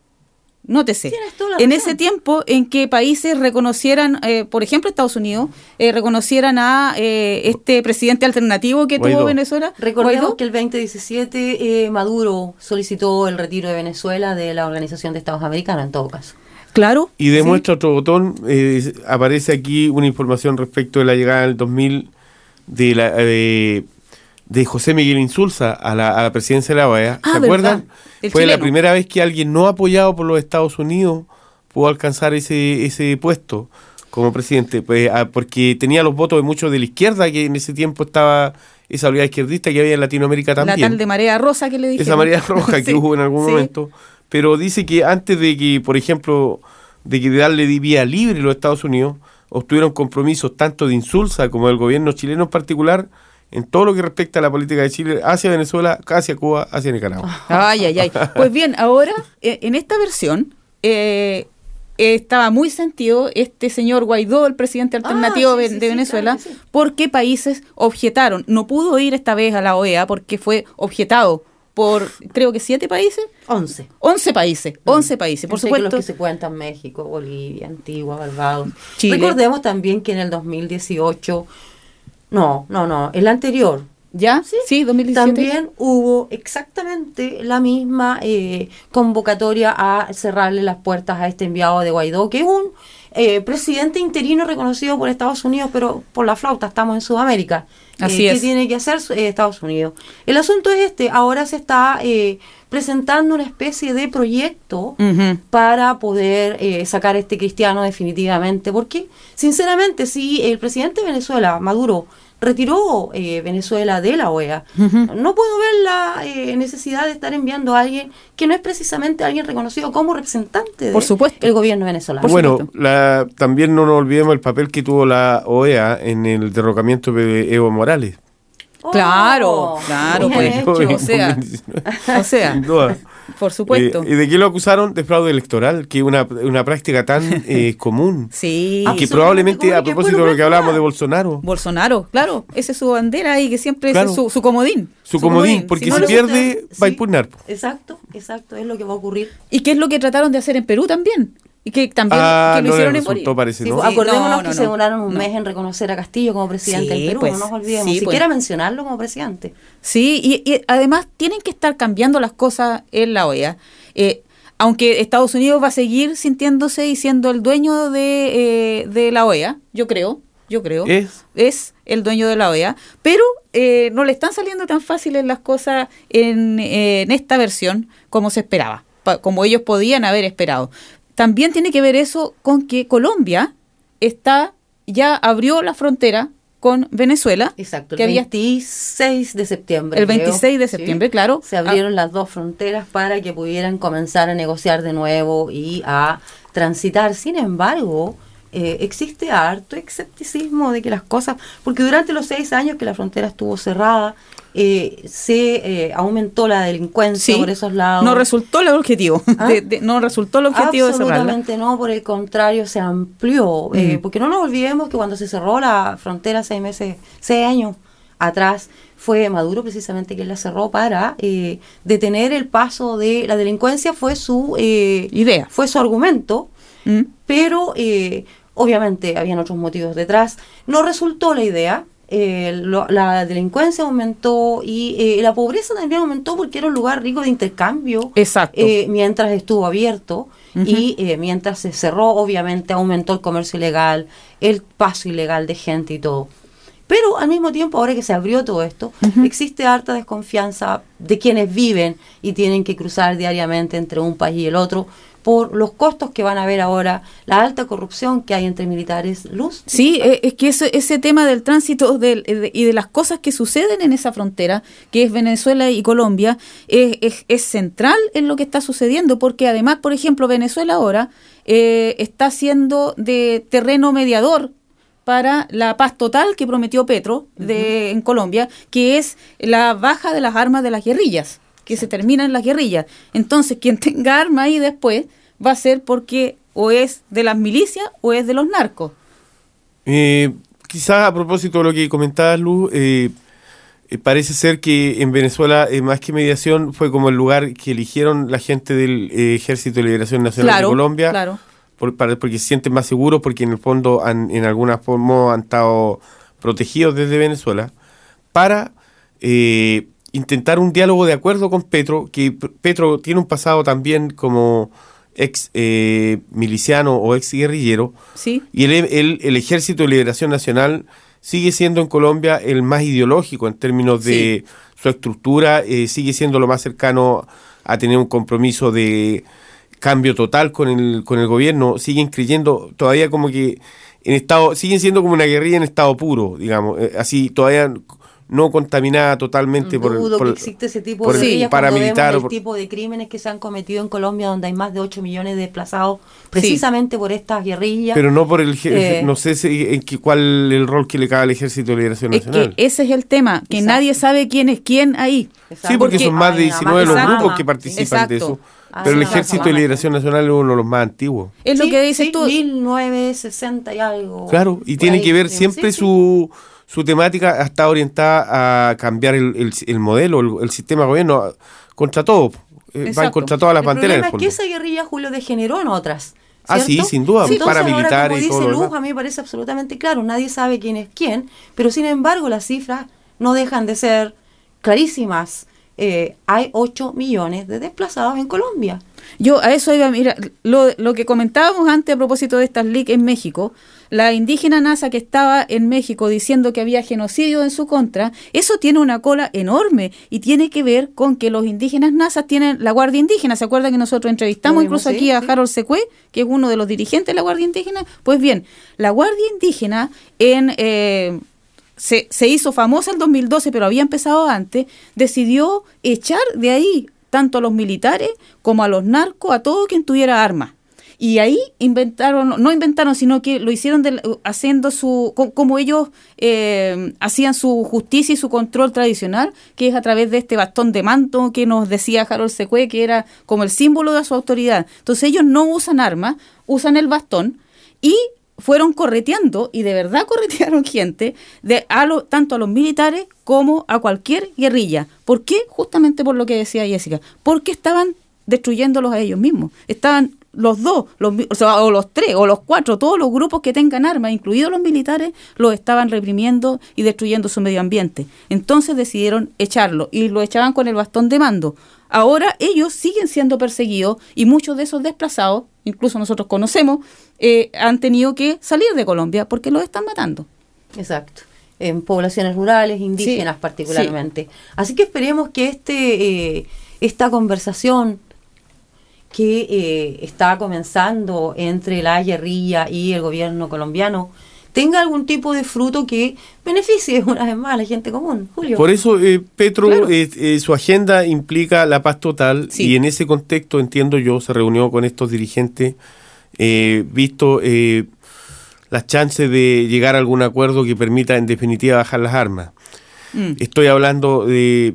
Nótese, Tienes toda la en razón. ese tiempo en que países reconocieran, eh, por ejemplo Estados Unidos, eh, reconocieran a eh, este presidente alternativo que Guaidó. tuvo Venezuela, Recordemos Guaidó. que el 2017 eh, Maduro solicitó el retiro de Venezuela de la Organización de Estados Americanos, en todo caso. claro, Y demuestra otro botón, eh, aparece aquí una información respecto de la llegada del 2000 de, la, eh, de José Miguel Insulza a la, a la presidencia de la OEA. Ah, ¿Se acuerdan? Fue la primera vez que alguien no apoyado por los Estados Unidos pudo alcanzar ese, ese puesto como presidente, pues, ah, porque tenía los votos de muchos de la izquierda, que en ese tiempo estaba esa oleada izquierdista que había en Latinoamérica la también tal de marea rosa que le dije. esa marea roja [laughs] que hubo en algún sí. momento. Pero dice que antes de que, por ejemplo, de que darle vía libre a los Estados Unidos, obtuvieron compromisos tanto de Insulza como del gobierno chileno en particular en todo lo que respecta a la política de Chile hacia Venezuela, hacia Cuba, hacia Nicaragua. [laughs] Ay, ay, ay. Pues bien, ahora, eh, en esta versión, eh, estaba muy sentido este señor Guaidó, el presidente alternativo Ah, sí, de- sí, de sí, Venezuela, claro porque países objetaron. No pudo ir esta vez a la OEA porque fue objetado por, creo que siete países. 11. 11 países, 11 países, por supuesto. Los que se cuentan México, Bolivia, Antigua, Barbados. Chile. Recordemos también que en el 2018, no, no, no, el anterior, ¿Ya? Sí, 2017. también hubo exactamente la misma eh, convocatoria a cerrarle las puertas a este enviado de Guaidó, que es un eh, presidente interino reconocido por Estados Unidos, pero por la flauta estamos en Sudamérica. Eh, Así ¿Qué es. tiene que hacer eh, Estados Unidos? El asunto es este, ahora se está eh, presentando una especie de proyecto para poder eh, sacar a este cristiano definitivamente. Porque, sinceramente, si el presidente de Venezuela, Maduro, retiró eh, Venezuela de la OEA, no puedo ver la eh, necesidad de estar enviando a alguien que no es precisamente alguien reconocido como representante Por supuesto. del gobierno venezolano. Por bueno, la, también no nos olvidemos el papel que tuvo la OEA en el derrocamiento de Evo Morales. Oh, Claro, claro, bien pues, hecho. o sea, o sea, [laughs] Sin duda. por supuesto. Eh, ¿Y de qué lo acusaron? De fraude electoral, que es una, una práctica tan [laughs] eh, común. sí. Y que probablemente, a propósito de lo que hablábamos de. Bolsonaro, Bolsonaro, claro, esa es su bandera y que siempre Claro. es su, su comodín. su comodín, porque Si no si pierde, gusta, va a sí. impugnar. Exacto, exacto, es lo que va a ocurrir. Y qué es lo que trataron de hacer en Perú también. Y que también Ah, que lo hicieron en Bolivia. parece, Sí, ¿no? pues, acordémonos no, que no, se demoraron un No. mes en reconocer a Castillo como presidente Sí, del Perú, pues, no nos olvidemos, sí, siquiera pues. mencionarlo como presidente. Sí, y, y además tienen que estar cambiando las cosas en la OEA. Eh, aunque Estados Unidos va a seguir sintiéndose y siendo el dueño de, eh, de la OEA, yo creo, yo creo. Es. es el dueño de la OEA, pero eh, no le están saliendo tan fáciles las cosas en, eh, en esta versión como se esperaba, pa- como ellos podían haber esperado. También tiene que ver eso con que Colombia está ya abrió la frontera con Venezuela. Exacto, el que había 26 de septiembre. El creo, 26 de septiembre, claro. Se abrieron las dos fronteras para que pudieran comenzar a negociar de nuevo y a transitar. Sin embargo, eh, existe harto escepticismo de que las cosas, porque durante los seis años que la frontera estuvo cerrada, eh, se eh, aumentó la delincuencia Sí, por esos lados. no resultó el objetivo. [laughs] ¿Ah? de- de- no resultó el objetivo de cerrarla. Absolutamente no, por el contrario, se amplió. eh, porque no nos olvidemos que cuando se cerró la frontera seis meses, seis años atrás, fue Maduro precisamente quien la cerró para detener el paso de la delincuencia, fue su eh, Idea. fue su argumento, Mm. pero obviamente habían otros motivos detrás. No resultó la idea. Eh, lo- la delincuencia aumentó y eh, la pobreza también aumentó porque era un lugar rico de intercambio Exacto. eh, mientras estuvo abierto y eh, mientras se cerró, obviamente aumentó el comercio ilegal, el paso ilegal de gente y todo. Pero al mismo tiempo, ahora que se abrió todo esto, existe harta desconfianza de quienes viven y tienen que cruzar diariamente entre un país y el otro por los costos que van a haber ahora, la alta corrupción que hay entre militares. Luz. Sí, eh, es que ese, ese tema del tránsito del- eh, de- y de las cosas que suceden en esa frontera, que es Venezuela y Colombia, es, es- es central en lo que está sucediendo, porque además, por ejemplo, Venezuela ahora eh, está siendo de terreno mediador para la paz total que prometió Petro de, en Colombia, que es la baja de las armas de las guerrillas, que se terminan las guerrillas. Entonces, quien tenga armas ahí después va a ser porque o es de las milicias o es de los narcos. Eh, quizás a propósito de lo que comentabas, Luz, eh, eh, parece ser que en Venezuela, eh, más que mediación, fue como el lugar que eligieron la gente del Ejército de Liberación Nacional Claro, de Colombia, claro. por- para- porque se sienten más seguros, porque en el fondo han, en alguna forma han estado protegidos desde Venezuela, para intentar un diálogo de acuerdo con Petro, que Petro tiene un pasado también como ex eh, miliciano o ex guerrillero, Sí, y el, el- el Ejército de Liberación Nacional sigue siendo en Colombia el más ideológico en términos de su estructura, eh, sigue siendo lo más cercano a tener un compromiso de cambio total con el, con el gobierno, siguen creyendo todavía como que en estado, siguen siendo como una guerrilla en estado puro, digamos, eh, así todavía no contaminada totalmente por, el- Dudo por que el- existe ese tipo por de cuando paramilitar vemos o el por- tipo de crímenes que se han cometido en Colombia donde hay más de 8 millones de desplazados precisamente por estas guerrillas. pero no por el Eh, no sé si- en qué, cuál el rol que le cabe al Ejército de Liberación es que Nacional. ese es el tema, que Exacto. nadie sabe quién es quién ahí. Exacto. Sí, porque, Porque son más de hay nada 19 los grupos que participan Exacto. de eso. Ah, Pero el sí, Ejército de. Liberación Nacional es uno de los más antiguos. Es lo Sí, que dices sí, tú. 1960 y algo. Claro, y por tiene ahí, que ver sí, siempre sí, su, su temática está orientada a cambiar el, el- el modelo, el, el sistema de gobierno contra todo. Eh, va Exacto. contra todas las El banderas. en problema el es que esa guerrilla, Julio, degeneró en otras. Ah, ¿cierto? sí, sin duda, ahora, paramilitares como y todo dice Luz, a mí me parece absolutamente claro. Nadie sabe quién es quién, pero sin embargo las cifras no dejan de ser clarísimas. Eh, hay 8 millones de desplazados en Colombia. Yo a eso iba, mira, lo, lo que comentábamos antes a propósito de estas LIC en México, la indígena NASA que estaba en México diciendo que había genocidio en su contra, eso tiene una cola enorme y tiene que ver con que los indígenas NASA tienen la Guardia Indígena. ¿Se acuerdan que nosotros entrevistamos incluso sí, aquí a sí. Harold Secue, que es uno de los dirigentes de la Guardia Indígena? Pues bien, la Guardia Indígena en... eh, se, hizo famosa en 2012, pero había empezado antes, decidió echar de ahí tanto a los militares como a los narcos, a todo quien tuviera armas. Y ahí inventaron, no inventaron, sino que lo hicieron haciendo su, co- como ellos eh, hacían su justicia y su control tradicional, que es a través de este bastón de manto que nos decía Harold Secue, que era como el símbolo de su autoridad. Entonces ellos no usan armas, usan el bastón y fueron correteando, y de verdad [laughs] corretearon gente, de a lo- tanto a los militares como a cualquier guerrilla. ¿Por qué? Justamente por lo que decía Jessica. Porque estaban destruyéndolos a ellos mismos. Estaban los dos, los, o, sea, o los tres, o los cuatro, todos los grupos que tengan armas, incluidos los militares, los estaban reprimiendo y destruyendo su medio ambiente. Entonces decidieron echarlo y lo echaban con el bastón de mando. Ahora ellos siguen siendo perseguidos y muchos de esos desplazados, incluso nosotros conocemos, eh, han tenido que salir de Colombia porque los están matando. Exacto. En poblaciones rurales, indígenas Sí, particularmente. Así que esperemos que este eh, esta conversación que eh, está comenzando entre la guerrilla y el gobierno colombiano tenga algún tipo de fruto que beneficie [laughs] una vez más a la gente común. Julio. Por eso eh, Petro, Claro. eh, eh, su agenda implica la paz total Sí. y en ese contexto, entiendo yo, se reunió con estos dirigentes, eh, visto eh, las chances de llegar a algún acuerdo que permita en definitiva bajar las armas. Mm. Estoy hablando de,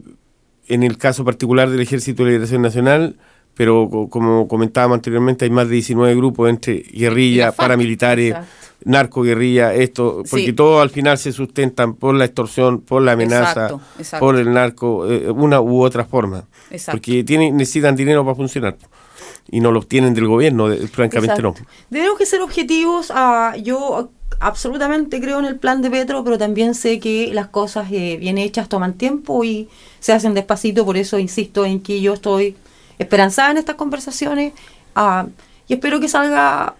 en el caso particular del Ejército de Liberación Nacional, pero co- como comentábamos anteriormente, hay más de 19 grupos entre guerrillas, paramilitares, Exacto. Narcoguerrilla, esto, porque Sí. todos al final se sustentan por la extorsión, por la amenaza, Exacto, exacto. por el narco, eh, una u otra forma. Exacto. Porque tienen, necesitan dinero para funcionar. Y no lo obtienen del gobierno, de- francamente no. Tenemos que ser objetivos. ah, yo absolutamente creo en el plan de Petro, pero también sé que las cosas eh, bien hechas toman tiempo y se hacen despacito. Por eso insisto en que yo estoy esperanzada en estas conversaciones ah, y espero que salga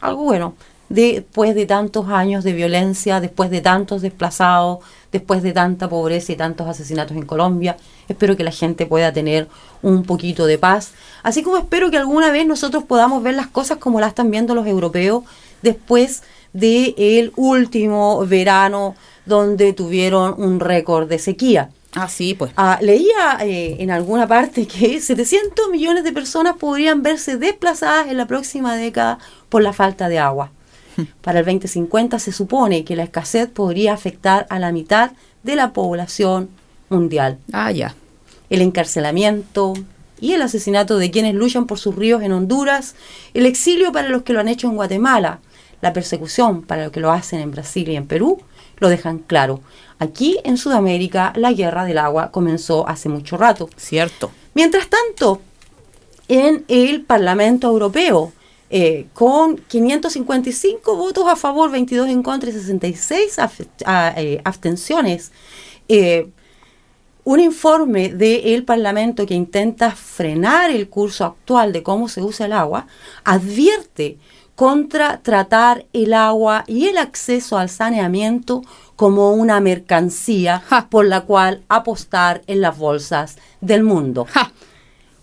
algo bueno. Después de tantos años de violencia, después de tantos desplazados, después de tanta pobreza y tantos asesinatos en Colombia, espero que la gente pueda tener un poquito de paz. Así como espero que alguna vez nosotros podamos ver las cosas como las están viendo los europeos después del el último verano donde tuvieron un récord de sequía. Ah, sí, pues. Ah, leía eh, en alguna parte [laughs] que 700 millones de personas podrían verse desplazadas en la próxima década por la falta de agua. Para el 2050 se supone que la escasez podría afectar a la mitad de la población mundial. Ah, ya. El encarcelamiento y el asesinato de quienes luchan por sus ríos en Honduras, el exilio para los que lo han hecho en Guatemala, la persecución para los que lo hacen en Brasil y en Perú, lo dejan claro. Aquí en Sudamérica la guerra del agua comenzó hace mucho rato. Cierto. Mientras tanto, en el Parlamento Europeo, eh, con 555 votos a favor, 22 en contra y 66 af- a- eh, abstenciones, eh, un informe del Parlamento que intenta frenar el curso actual de cómo se usa el agua, advierte contra tratar el agua y el acceso al saneamiento como una mercancía Ja. por la cual apostar en las bolsas del mundo. ¡Ja!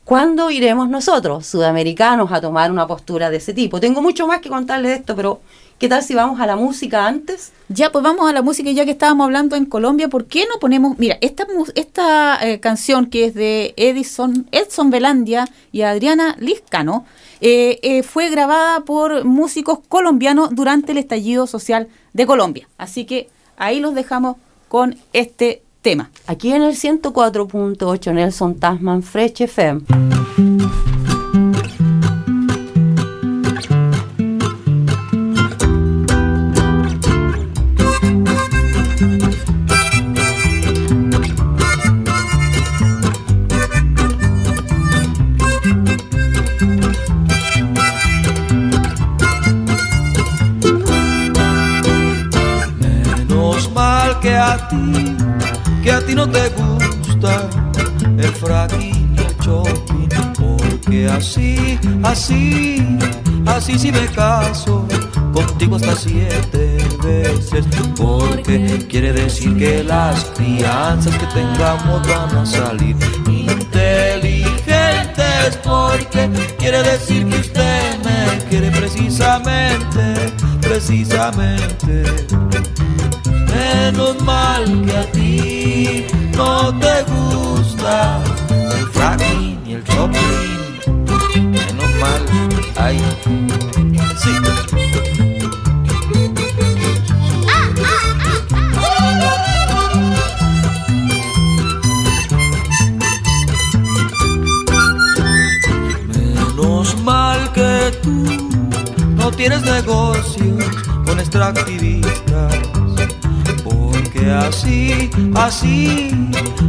¿Cuándo iremos nosotros, sudamericanos, a tomar una postura de ese tipo? Tengo mucho más que contarle de esto, pero ¿qué tal si vamos a la música antes? Ya, pues vamos a la música, ya que estábamos hablando en Colombia, ¿por qué no ponemos, mira, esta, esta eh, canción que es de Edison, Edson Velandia y Adriana Liscano, eh, eh, fue grabada por músicos colombianos durante el estallido social de Colombia. Así que ahí los dejamos con este tema. Aquí en el 104.8 Nelson Tasman Fresh FM. Menos mal que a ti, ti no te gusta el fracking y el shopping, porque así, así, así si me caso contigo hasta siete veces, porque quiere decir que las crianzas que tengamos van a salir inteligentes, porque quiere decir que usted me quiere precisamente, precisamente. Menos mal que a ti no te gusta el fracking y el shopping. Menos mal, ay, extractivistas. Porque así, así,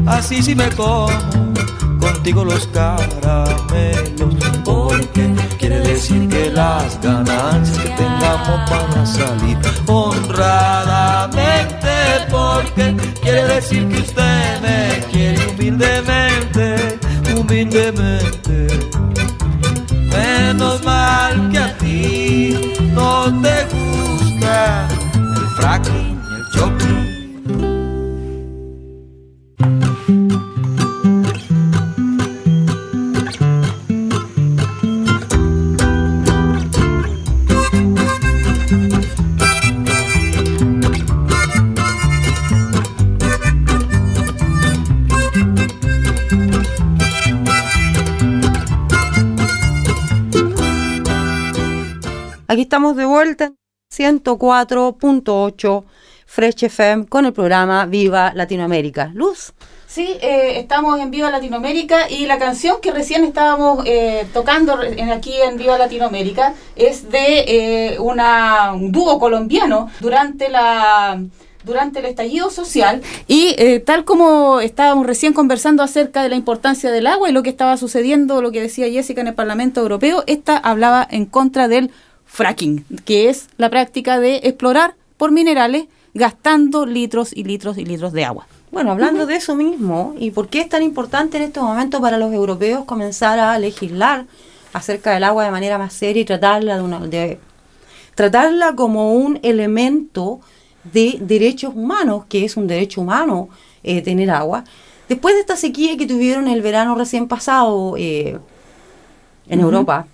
así sí me como contigo los caramelos. Porque quiere decir que las ganancias que tengamos van a salir honradamente. Porque quiere decir que usted me quiere humildemente, humildemente. Menos mal que a ti no el fracking el choque. Aquí estamos de vuelta 104.8 Fresh FM con el programa Viva Latinoamérica. Luz. Sí, eh, estamos en Viva Latinoamérica y la canción que recién estábamos eh, tocando en- aquí en Viva Latinoamérica es de eh, un dúo colombiano durante la durante el estallido social y tal como estábamos recién conversando acerca de la importancia del agua y lo que estaba sucediendo, lo que decía Jessica en el Parlamento Europeo, esta hablaba en contra del fracking, que es la práctica de explorar por minerales gastando litros y litros y litros de agua. Bueno, hablando de eso mismo, ¿y por qué es tan importante en estos momentos para los europeos comenzar a legislar acerca del agua de manera más seria y tratarla de una de tratarla como un elemento de derechos humanos, que es un derecho humano eh, tener agua? Después de esta sequía que tuvieron el verano recién pasado eh, en Europa,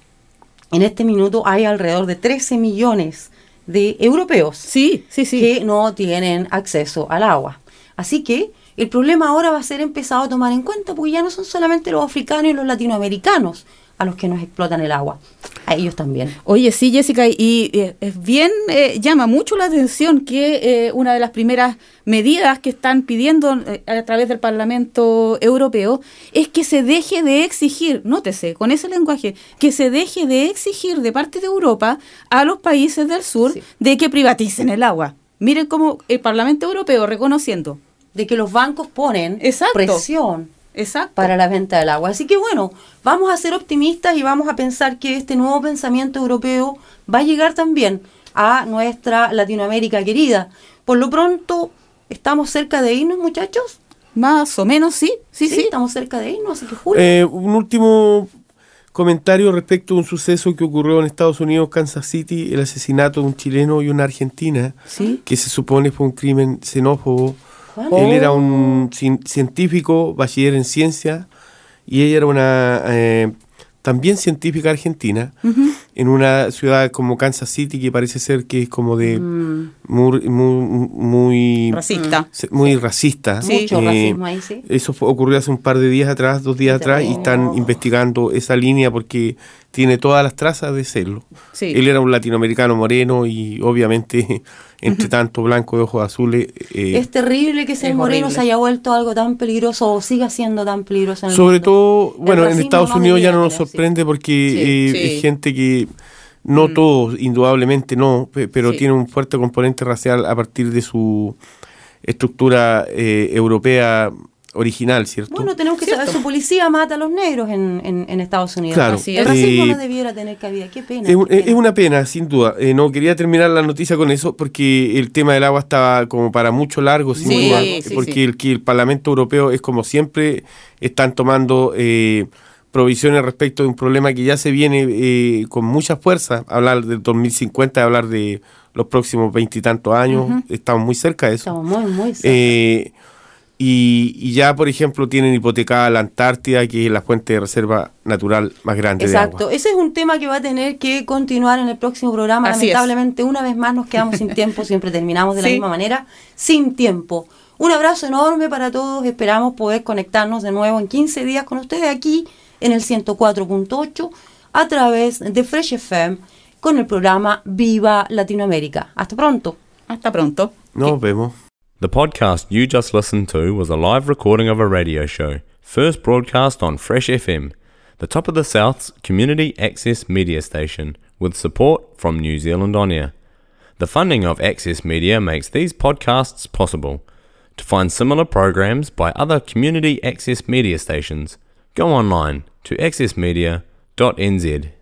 en este minuto hay alrededor de 13 millones de europeos Sí, sí, sí. que no tienen acceso al agua. Así que el problema ahora va a ser empezado a tomar en cuenta, porque ya no son solamente los africanos y los latinoamericanos a los que nos explotan el agua, a ellos también. Oye, sí, Jessica, y eh, es bien, eh, llama mucho la atención que eh, una de las primeras medidas que están pidiendo eh, a través del Parlamento Europeo es que se deje de exigir, nótese, con ese lenguaje, que se deje de exigir de parte de Europa a los países del sur Sí. de que privaticen el agua. Miren cómo el Parlamento Europeo reconociendo. De que los bancos ponen Exacto. presión Exacto. para la venta del agua. Así que bueno, vamos a ser optimistas y vamos a pensar que este nuevo pensamiento europeo va a llegar también a nuestra Latinoamérica querida. Por lo pronto, ¿estamos cerca de irnos, muchachos? Más o menos, sí, sí, sí. estamos cerca de irnos, así que Julio. Eh, un último comentario respecto a un suceso que ocurrió en Estados Unidos, Kansas City, el asesinato de un chileno y una argentina, Sí. que se supone fue un crimen xenófobo. Él era un cien- científico, bachiller en ciencia, y ella era una eh, también científica argentina, en una ciudad como Kansas City, que parece ser que es como de Mm, muy, muy, muy, Racista. muy racista. mucho Eh, racismo ahí, sí. eso fue- ocurrió hace un par de días atrás, dos días atrás, y están investigando esa línea porque tiene todas las trazas de serlo. Sí. Él era un latinoamericano moreno y obviamente [laughs] entre tanto blanco de ojos azules. eh, Es terrible que ser moreno se haya vuelto algo tan peligroso o siga siendo tan peligroso en el sobre mundo. todo, bueno, en Estados Unidos ya no nos sí. sorprende porque Sí, eh, sí. es gente que, no todos, indudablemente no, pe- pero Sí. tiene un fuerte componente racial a partir de su estructura eh, europea original, ¿cierto? Bueno, tenemos que saber, su policía mata a los negros en, en- en Estados Unidos. Claro. Así El es. racismo Eh, no debiera tener cabida. Qué pena. Es, pena. una pena, sin duda. Eh, no quería terminar la noticia con eso porque el tema del agua estaba como para mucho largo, sin Sí, duda. sí, porque sí. El, que el Parlamento Europeo es como siempre están tomando eh, provisiones respecto de un problema que ya se viene eh, con mucha fuerza. Hablar del 2050, hablar de los próximos veintitantos años. Estamos muy cerca de eso. Estamos muy, muy cerca. Eh, y, y ya, por ejemplo, tienen hipotecada la Antártida, que es la fuente de reserva natural más grande de Exacto. agua. Ese es un tema que va a tener que continuar en el próximo programa. Así es. Lamentablemente, una vez más nos quedamos sin [laughs] tiempo. Siempre terminamos de la misma manera, sin tiempo. Un abrazo enorme para todos. Esperamos poder conectarnos de nuevo en 15 días con ustedes aquí en el 104.8 a través de Fresh FM con el programa Viva Latinoamérica. Hasta pronto. Hasta pronto. Nos vemos. The podcast you just listened to was a live recording of a radio show, first broadcast on Fresh FM, the top of the South's community access media station, with support from New Zealand On Air. The funding of Access Media makes these podcasts possible. To find similar programs by other community access media stations, go online to accessmedia.nz.